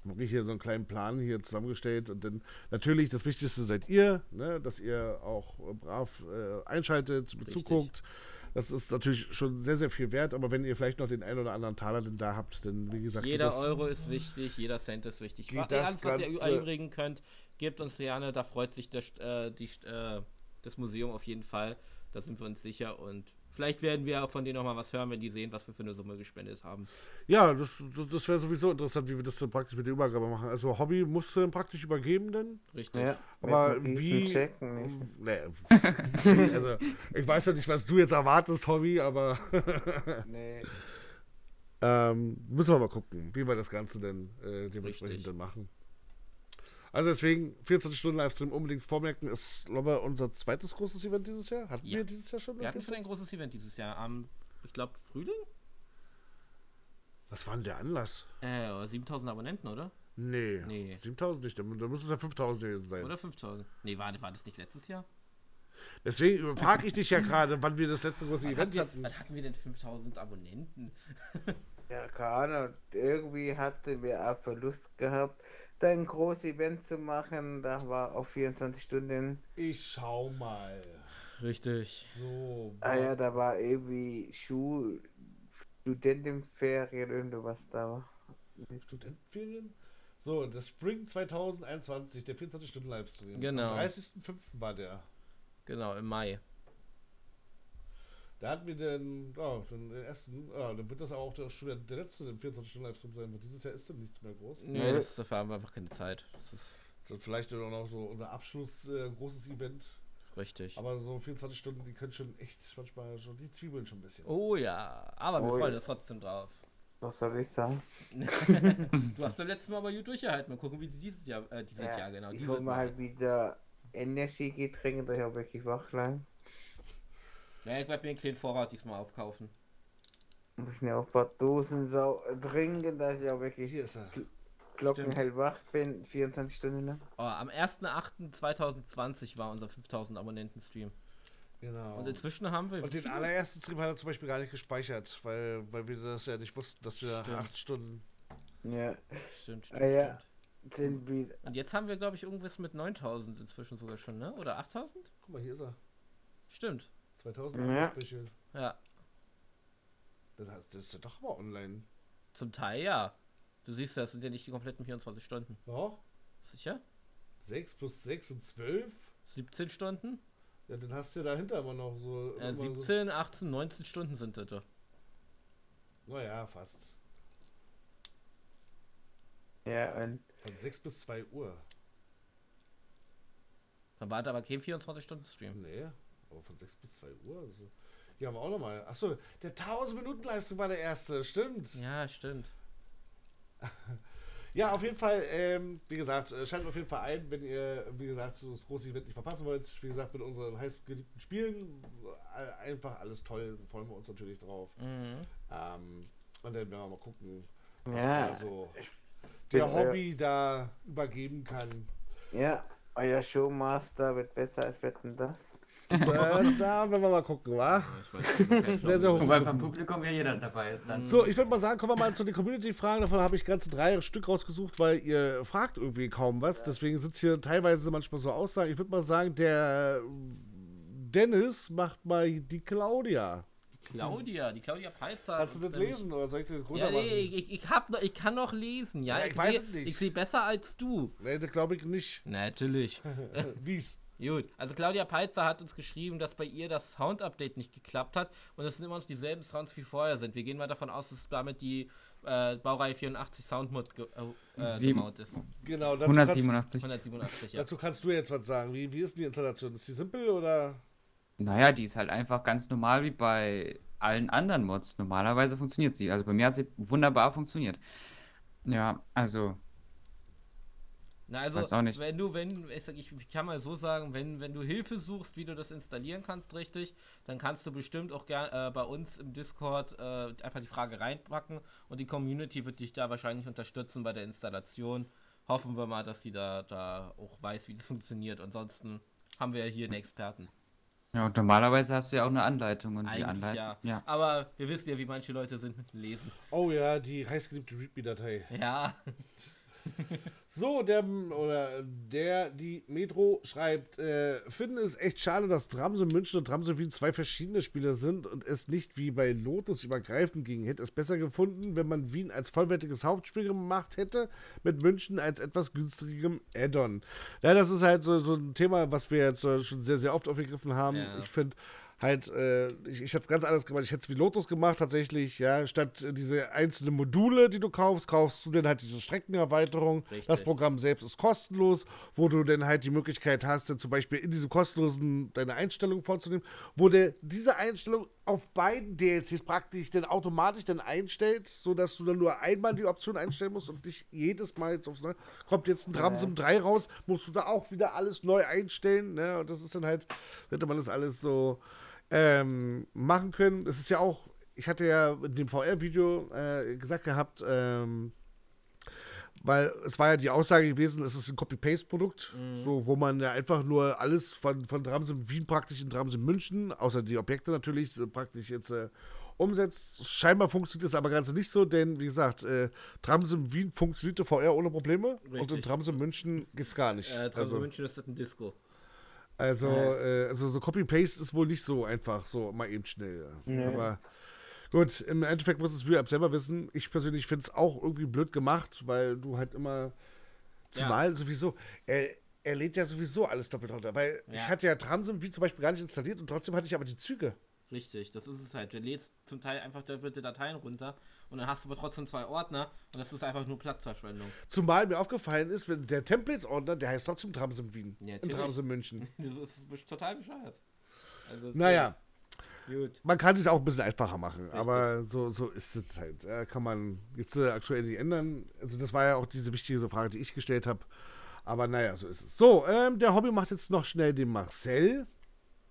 wirklich hier so einen kleinen Plan hier zusammengestellt und dann natürlich das Wichtigste seid ihr, ne, dass ihr auch äh, brav äh, einschaltet, zuguckt. Das ist natürlich schon sehr, sehr viel wert, aber wenn ihr vielleicht noch den einen oder anderen Taler denn da habt, dann wie gesagt, Jeder das, Euro ist wichtig, jeder Cent ist wichtig. das Alles, was ihr einbringen könnt, gebt uns gerne, da freut sich das, äh, die, äh, das Museum auf jeden Fall. Da sind wir uns sicher und vielleicht werden wir von denen nochmal was hören, wenn die sehen, was wir für eine Summe gespendet haben. Ja, das, das, das wäre sowieso interessant, wie wir das dann praktisch mit der Übergabe machen. Also Hobby musst du dann praktisch übergeben denn? Richtig. Ja, Aber wie. Checken nicht. Nee, also, ich weiß ja nicht, was du jetzt erwartest, Hobby, aber Nee. ähm, müssen wir mal gucken, wie wir das Ganze denn äh, dementsprechend Richtig. dann machen. Also deswegen, 24 Stunden Livestream unbedingt vormerken, ist, glaube ich, unser zweites großes Event dieses Jahr. Hatten Ja. wir dieses Jahr schon? Wir hatten schon ein großes Event dieses Jahr. Am, ich glaube, Frühling? Was war denn der Anlass? Äh, 7000 Abonnenten, oder? Nee, Nee. 7000 nicht, da, da müsste es ja 5000 gewesen sein. Oder 5000? Nee, war, war das nicht letztes Jahr? Deswegen frage ich dich ja gerade, wann wir das letzte große Wann, Event hatten wir, hatten. wann hatten wir denn 5000 Abonnenten? Ja, keine Ahnung. Irgendwie hatten wir auch Verlust gehabt, da ein großes Event zu machen. Da war auf 24 Stunden. Ich schau mal. Richtig. So. Ah ja, da war irgendwie Schul, Studentenferien, irgendwas da war. Studentenferien? So, das Spring 2021, der 24-Stunden-Livestream. Genau. Am 30.05. war der. Genau, im Mai. Da hatten wir den, oh, den ersten, ah, dann wird das auch der, schon der, der letzte im 24-Stunden-Livestream sein, weil dieses Jahr ist dann nichts mehr groß. Nee, Nee. das, dafür haben wir einfach keine Zeit. Das ist Das ist dann vielleicht auch noch so unser Abschluss, äh, großes Event. richtig. Aber so 24 Stunden, die können schon echt manchmal schon, die zwiebeln schon ein bisschen. Oh ja, aber wir Oh freuen ja. uns trotzdem drauf. Was soll ich sagen? Du hast beim letzten Mal aber gut durchgehalten. Mal gucken, wie die dieses Jahr, äh, dieses Jahr genau. ich mir Mal. halt wieder Energiegetränke, da ich auch wirklich wach lang. Ja, ich werde mir einen kleinen Vorrat diesmal aufkaufen. Muss ich mir auch ein paar Dosen sau trinken, dass ich auch wirklich Hier ist er. glockenhell wach bin, 24 Stunden lang. Oh, am 1.8.2020 war unser 5000 Abonnenten-Stream. Genau. Und inzwischen haben wir. Und den allerersten Stream hat er zum Beispiel gar nicht gespeichert, weil, weil wir das ja nicht wussten, dass wir Stimmt. acht Stunden. Ja, Stimmt, stimmt, Ah, ja. stimmt. Und jetzt haben wir, glaube ich, irgendwas mit 9000 inzwischen sogar schon, ne? Oder 8000? Guck mal, hier ist er. Stimmt. 2000 Ja. Special. Ja, Dann hast- Das ist ja doch mal online. zum Teil ja. Du siehst, das sind ja nicht die kompletten 24 Stunden. Doch? Sicher? 6 plus 6 sind 12? 17 Stunden? Ja, dann hast du ja dahinter immer noch so. Äh, immer so 17, 18, 19 Stunden sind das. doch. naja, fast. Ja, und Von 6 bis 2 Uhr. Dann war aber kein 24-Stunden-Stream. Nee, aber von 6 bis 2 Uhr. Also, hier haben wir auch nochmal. Achso, der 1000 Minuten Livestream war der erste, stimmt. Ja, stimmt. Ja, auf jeden Fall, ähm, wie gesagt, äh, schaltet auf jeden Fall ein, wenn ihr, wie gesagt, so das große Event nicht verpassen wollt. Wie gesagt, mit unseren heiß geliebten Spielen. äh, Einfach alles toll, freuen wir uns natürlich drauf. Mhm. Ähm, und dann werden wir mal gucken, was Ja. da so der äh, Hobby da übergeben kann. ja, euer Showmaster wird besser als Wetten das. Da, da werden wir mal gucken, wa? Ich weiß, nicht, Sehr, sehr hoch. Wobei beim Publikum ja jeder dabei ist. Dann. So, ich würde mal sagen, kommen wir mal zu den Community-Fragen. Davon habe ich ganze drei Stück rausgesucht, weil ihr fragt irgendwie kaum was. Deswegen sind hier teilweise manchmal so Aussagen. Ich würde mal sagen, der Dennis macht mal die Claudia. Claudia, die Claudia hat Kannst du das lesen oder soll ich das größer Ja, machen? nee, ich, ich, hab noch, ich kann noch lesen, ja. Ja, ich ich weiß seh- es nicht. Ich sehe besser als du. Nee, das glaube ich nicht. Natürlich. Lies. Gut, also Claudia Peitzer hat uns geschrieben, dass bei ihr das Sound-Update nicht geklappt hat und es sind immer noch dieselben Sounds wie vorher sind. Wir gehen mal davon aus, dass damit die äh, Baureihe 84 Soundmod ge äh, äh, gemountet ist. Genau, dazu kannst, 187. 187, ja. dazu kannst du jetzt was sagen. Wie, wie ist denn die Installation? Ist die simpel oder? Naja, die ist halt einfach ganz normal wie bei allen anderen Mods. Normalerweise funktioniert sie. Also bei mir hat sie wunderbar funktioniert. Ja, also Na, also, Weiß auch nicht. wenn du, wenn, ich, sag, ich, kann mal so sagen, wenn, wenn du Hilfe suchst, wie du das installieren kannst, richtig, dann kannst du bestimmt auch gern äh, bei uns im Discord äh, einfach die Frage reinpacken und die Community wird dich da wahrscheinlich unterstützen bei der Installation. Hoffen wir mal, dass die da, da auch weiß, wie das funktioniert. Ansonsten haben wir ja hier einen Experten. ja, und normalerweise hast du ja auch eine Anleitung und die Eigentlich Anleitung. ja. ja. Aber wir wissen ja, wie manche Leute sind mit dem Lesen. Oh ja, die heißgeliebte README-Datei. Ja, So, der oder der, die Metro schreibt, äh, finden es echt schade, dass Tramse München und Tramse Wien zwei verschiedene Spieler sind und es nicht wie bei Lotus übergreifend ging. Hätte es besser gefunden, wenn man Wien als vollwertiges Hauptspiel gemacht hätte, mit München als etwas günstigem Add-on. Ja, das ist halt so, so ein Thema, was wir jetzt äh, schon sehr, sehr oft aufgegriffen haben. Ja. Ich finde, halt, äh, ich, ich hätte es ganz anders gemacht. Ich hätte es wie Lotus gemacht, tatsächlich, ja. Statt äh, diese einzelnen Module, die du kaufst, kaufst du dann halt diese Streckenerweiterung. Richtig. Das Programm selbst ist kostenlos, wo du dann halt die Möglichkeit hast, dann zum Beispiel in diesem kostenlosen deine Einstellung vorzunehmen, wo der diese Einstellung auf beiden DLCs praktisch dann automatisch dann einstellt, sodass du dann nur einmal die Option einstellen musst und nicht jedes Mal jetzt aufs Neue. Kommt jetzt ein Tramsim 3 raus, musst du da auch wieder alles neu einstellen, ne? Und das ist dann halt, hätte man das alles so ähm, machen können. Es ist ja auch, ich hatte ja in dem VR-Video äh, gesagt gehabt, ähm, weil es war ja die Aussage gewesen, es ist ein Copy-Paste-Produkt, so, wo man ja einfach nur alles von, von Tramsim Wien praktisch in Tramsim München, außer die Objekte natürlich, praktisch jetzt äh, umsetzt. Scheinbar funktioniert das aber ganz nicht so, denn wie gesagt, äh, Tramsim Wien funktionierte VR ohne Probleme und in Richtig. Tramsim München geht's gar nicht. Äh, Tramse also, München ist das ein Disco. Also, äh, also so Copy-Paste ist wohl nicht so einfach, so mal eben schnell. Nee. Aber gut, im Endeffekt muss es App selber wissen. Ich persönlich finde es auch irgendwie blöd gemacht, weil du halt immer, zumal sowieso, er, er lädt ja sowieso alles doppelt runter. Weil ich Ja. hatte ja Tramsim wie zum Beispiel gar nicht installiert und trotzdem hatte ich aber die Züge. Richtig, das ist es halt. Du lädst zum Teil einfach doppelte Dateien runter und dann hast du aber trotzdem zwei Ordner und das ist einfach nur Platzverschwendung. Zumal mir aufgefallen ist, wenn der Templates-Ordner, der heißt trotzdem Tramsim Wien. Ja, in natürlich. Tramsim München. Das ist total bescheuert. Also Naja. Gut. Man kann es auch ein bisschen einfacher machen, aber so, so ist es halt. Ja, kann man jetzt äh, aktuell nicht ändern. Also das war ja auch diese wichtige Frage, die ich gestellt habe. Aber naja, so ist es. So, ähm, der Hobby macht jetzt noch schnell den Marcel.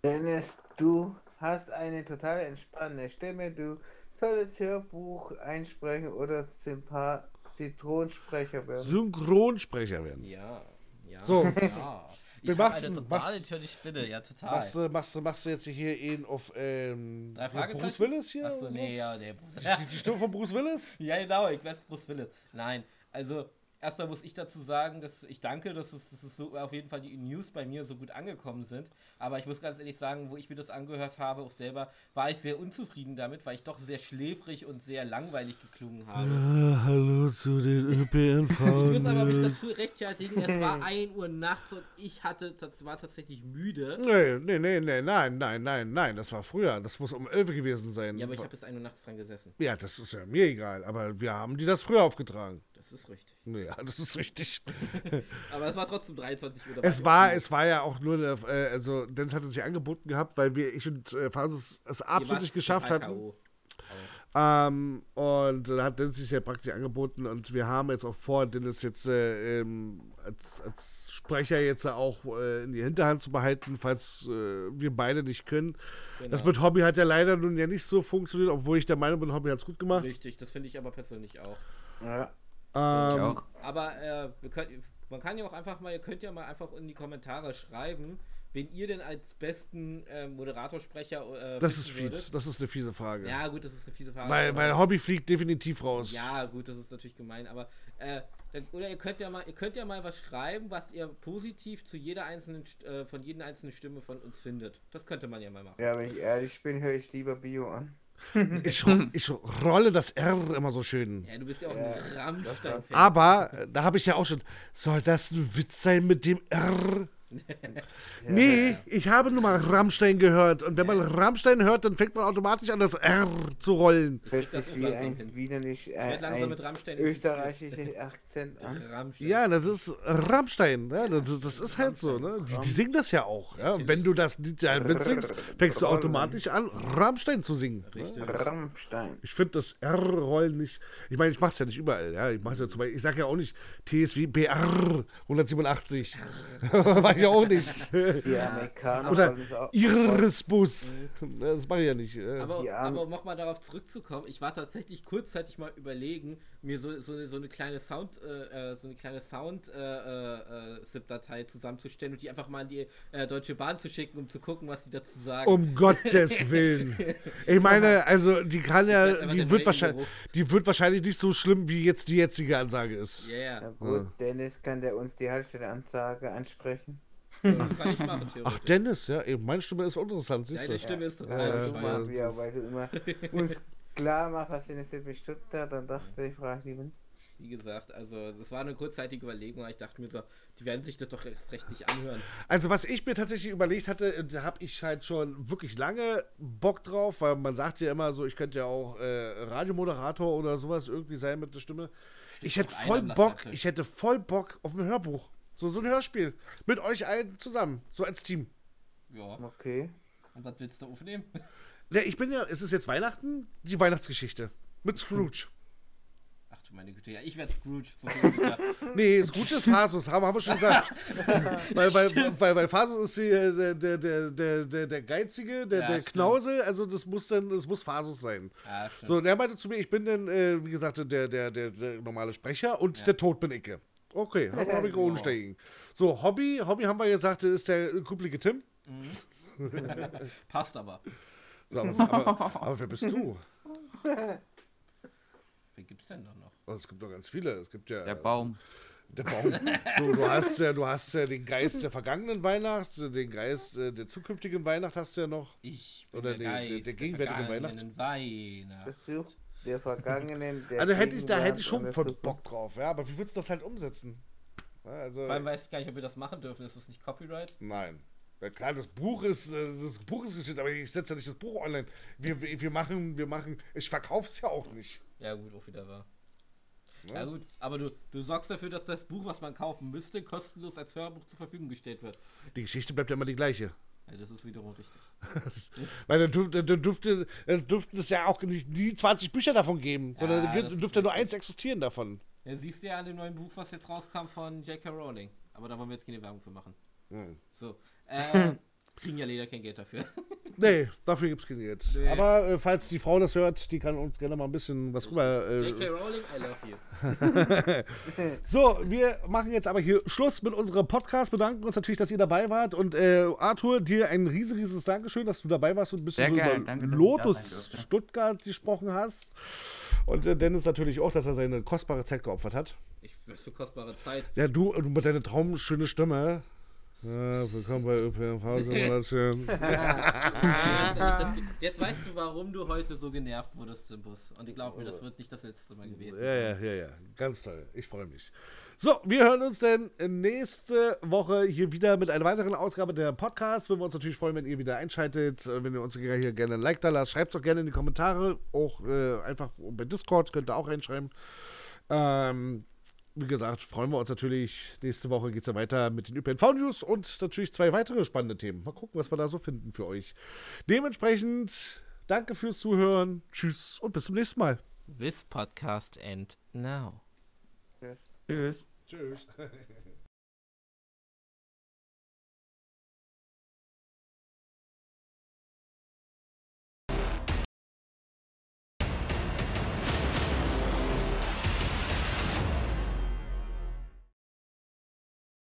Dennis, du hast eine total entspannende Stimme. Du solltest Hörbuch einsprechen oder Sympa Zitronsprecher werden. Synchronsprecher werden. Ja, ja. So. Ja. Wir Ich habe eine du- total machst- natürlich Spinne, ja total. Machst du, machst, du, machst du jetzt hier ihn auf ähm? Bruce Willis hier? Achso, nee, ja, nee, Bruce Die, die Stimme von Bruce Willis? Ja, genau, ich werde Bruce Willis. Nein, also erstmal muss ich dazu sagen, dass ich danke, dass es, dass es so auf jeden Fall die News bei mir so gut angekommen sind. Aber ich muss ganz ehrlich sagen, wo ich mir das angehört habe, auch selber, war ich sehr unzufrieden damit, weil ich doch sehr schläfrig und sehr langweilig geklungen habe. Ah, hallo zu den ÖPNV. Ich muss aber mich dazu rechtfertigen, es war 1 Uhr nachts und ich hatte, das war tatsächlich müde. Nee, nee, nee, nee, nein, nein, nein, nein, das war früher. Das muss um 11 gewesen sein. Ja, aber ich habe bis 1 Uhr nachts dran gesessen. Ja, das ist ja mir egal, aber wir haben die das früher aufgetragen. Das ist richtig. Ja, das ist richtig. Aber es war trotzdem 23 Uhr. da Es war, es war ja auch nur, äh, also Dennis hatte sich angeboten gehabt, weil wir, ich und äh, Fasus es absolut nicht geschafft hatten. Ähm, und da hat Dennis sich ja praktisch angeboten und wir haben jetzt auch vor, Dennis jetzt äh, ähm, als, als Sprecher jetzt auch äh, in die Hinterhand zu behalten, falls äh, wir beide nicht können. Das Genau. mit Hobby hat ja leider nun ja nicht so funktioniert, obwohl ich der Meinung bin, Hobby hat es gut gemacht. Richtig, das finde ich aber persönlich auch. Ja. Ich Ähm, auch. Aber äh, wir könnt, man kann ja auch einfach mal, ihr könnt ja mal einfach in die Kommentare schreiben, wen ihr denn als besten äh, Moderatorsprecher äh, das ist fies, das ist eine fiese Frage. Ja, gut, das ist eine fiese Frage. weil, weil Hobby fliegt definitiv raus. ja, gut, das ist natürlich gemein, aber äh, dann, oder ihr könnt ja mal, ihr könnt ja mal was schreiben, was ihr positiv zu jeder einzelnen äh, von jeder einzelnen Stimme von uns findet. Das könnte man ja mal machen. ja, wenn ich ehrlich bin, höre ich lieber Bio an. Ich, ich rolle das R immer so schön. Ja, du bist ja auch Ja, ein Rammstein-Fan. Aber äh, da habe ich ja auch schon. Soll das ein Witz sein mit dem R? Nee, ich habe nur mal Rammstein gehört. Und wenn man Rammstein hört, dann fängt man automatisch an, das R zu rollen. Hört das sich wie ein widerlich äh, ein mit Rammstein österreichischer Akzent an. Rammstein. Ja, das ist Rammstein. Ja, das, das ist halt so. Ne? Die, die singen das ja auch. Ja? Wenn du das Lied ja mitsingst, fängst du automatisch an, Rammstein zu singen. Ne? Richtig. Rammstein. Ich finde das R-Rollen nicht. Ich meine, ich mache es ja nicht überall. Ja? Ich, ja zum Beispiel, ich sage ja auch nicht TSW BR 187. Ich ja auch nicht. Die Amerikaner Oder wollen es auch- Irisbus. Das mache ich ja nicht. äh. Aber, Ja. aber um nochmal darauf zurückzukommen, ich war tatsächlich kurzzeitig mal überlegen, mir so, so, so eine kleine Sound, äh, äh so eine kleine Sound äh, äh, ZIP-Datei zusammenzustellen und die einfach mal an die äh, Deutsche Bahn zu schicken, um zu gucken, was die dazu sagen. Um Gottes Willen. Ich meine, also die kann ja, die wird wahrscheinlich, die wird wahrscheinlich nicht so schlimm, wie jetzt die jetzige Ansage ist. Yeah. Ja, gut, ja. Dennis kann der uns die Halbstelle-Ansage ansprechen. Das kann ich machen, Ach, Dennis, ja, eben, meine Stimme ist interessant, siehst du? Deine Stimme ist total ja, ja, weil du immer uns klar machst, was in der Stuttgart, dann dachte ich, frage lieber wie gesagt, also das war eine kurzzeitige Überlegung, aber ich dachte mir so, die werden sich das doch erst recht nicht anhören. Also was ich mir tatsächlich überlegt hatte, da habe ich halt schon wirklich lange Bock drauf, weil man sagt ja immer so, ich könnte ja auch äh, Radiomoderator oder sowas irgendwie sein mit der Stimme. Steht ich hätte voll Bock, ich hätte voll Bock auf ein Hörbuch. So, so ein Hörspiel. Mit euch allen zusammen, so als Team. Ja. Okay. Und was willst du aufnehmen? Ja, ich bin ja, es ist jetzt Weihnachten, die Weihnachtsgeschichte. Mit Scrooge du meine Güte, ja, ich werde Scrooge. So nee, Scrooge ist Fasus, haben, haben wir schon gesagt. weil, weil, weil, weil Fasus ist hier der, der, der, der, der Geizige, der, ja, der Knausel, also das muss dann, das muss Fasus sein. Ja, so, und er meinte zu mir, ich bin dann, äh, wie gesagt, der, der, der, der normale Sprecher und ja. der Tod bin ich. Okay, habe hab ich ohne steigen. So, Hobby, Hobby haben wir gesagt, ist der krüppelige Tim. Mhm. Passt aber. So, aber, aber, aber wer bist du? Gibt es denn da noch? Oh, es gibt doch ganz viele. Es gibt ja. Der Baum. Der Baum. Du, du, hast ja, du hast ja den Geist der vergangenen Weihnacht, den Geist äh, der zukünftigen Weihnacht hast du ja noch. Ich bin Oder der, Geist der, der gegenwärtigen Weihnacht. Weihnacht. Der vergangenen. Der also hätte ich, da hätte ich schon voll Bock drauf, ja. Aber wie würdest du das halt umsetzen? also, Vor allem weiß ich gar nicht, ob wir das machen dürfen. Ist das nicht Copyright? Nein. Ja, klar, das Buch ist, äh, das Buch ist geschnitten, aber ich setze ja nicht das Buch online. Wir, wir, wir machen, wir machen, ich verkaufe es ja auch nicht. Ja, gut, auch wieder wahr. Ja. ja, gut, aber du, du sorgst dafür, dass das Buch, was man kaufen müsste, kostenlos als Hörbuch zur Verfügung gestellt wird. Die Geschichte bleibt ja immer die gleiche. Ja, das ist wiederum richtig. Weil dann, dürfte, dann, dürfte, dann dürften es ja auch nicht nie 20 Bücher davon geben, sondern ja, dann dürfte nur eins existieren davon. Ja, siehst du ja an dem neuen Buch, was jetzt rauskam von J.K. Rowling. Aber da wollen wir jetzt keine Werbung für machen. Hm. So. Äh, kriegen ja leider kein Geld dafür. Nee, dafür gibt es kein Geld. Nee. Aber äh, falls die Frau das hört, die kann uns gerne mal ein bisschen was rüber. Äh, J.K. Rowling, I love you. so, wir machen jetzt aber hier Schluss mit unserem Podcast. Bedanken uns natürlich, dass ihr dabei wart. Und äh, Arthur, dir ein riesiges Dankeschön, dass du dabei warst und ein bisschen so über Danke, Lotus Stuttgart gesprochen hast. Und äh, Dennis natürlich auch, dass er seine kostbare Zeit geopfert hat. Ich, was für kostbare Zeit? Ja, du, du mit deiner traumschöne Stimme. Ja, willkommen bei ÖPNV-Simulation. jetzt weißt du, warum du heute so genervt wurdest im Bus. Und ich glaube mir, das wird nicht das letzte Mal gewesen sein. Ja, ja, ja, ja. Ganz toll. Ich freue mich. So, wir hören uns dann nächste Woche hier wieder mit einer weiteren Ausgabe der Podcast. Würden wir uns natürlich freuen, wenn ihr wieder einschaltet. Wenn ihr uns hier gerne ein Like da lasst, schreibt es doch gerne in die Kommentare. Auch äh, einfach bei Discord könnt ihr auch reinschreiben. Ähm, wie gesagt, freuen wir uns natürlich. Nächste Woche geht es ja weiter mit den ÖPNV-News und natürlich zwei weitere spannende Themen. Mal gucken, was wir da so finden für euch. Dementsprechend, danke fürs Zuhören. Tschüss und bis zum nächsten Mal. This podcast end now. Tschüss. Tschüss.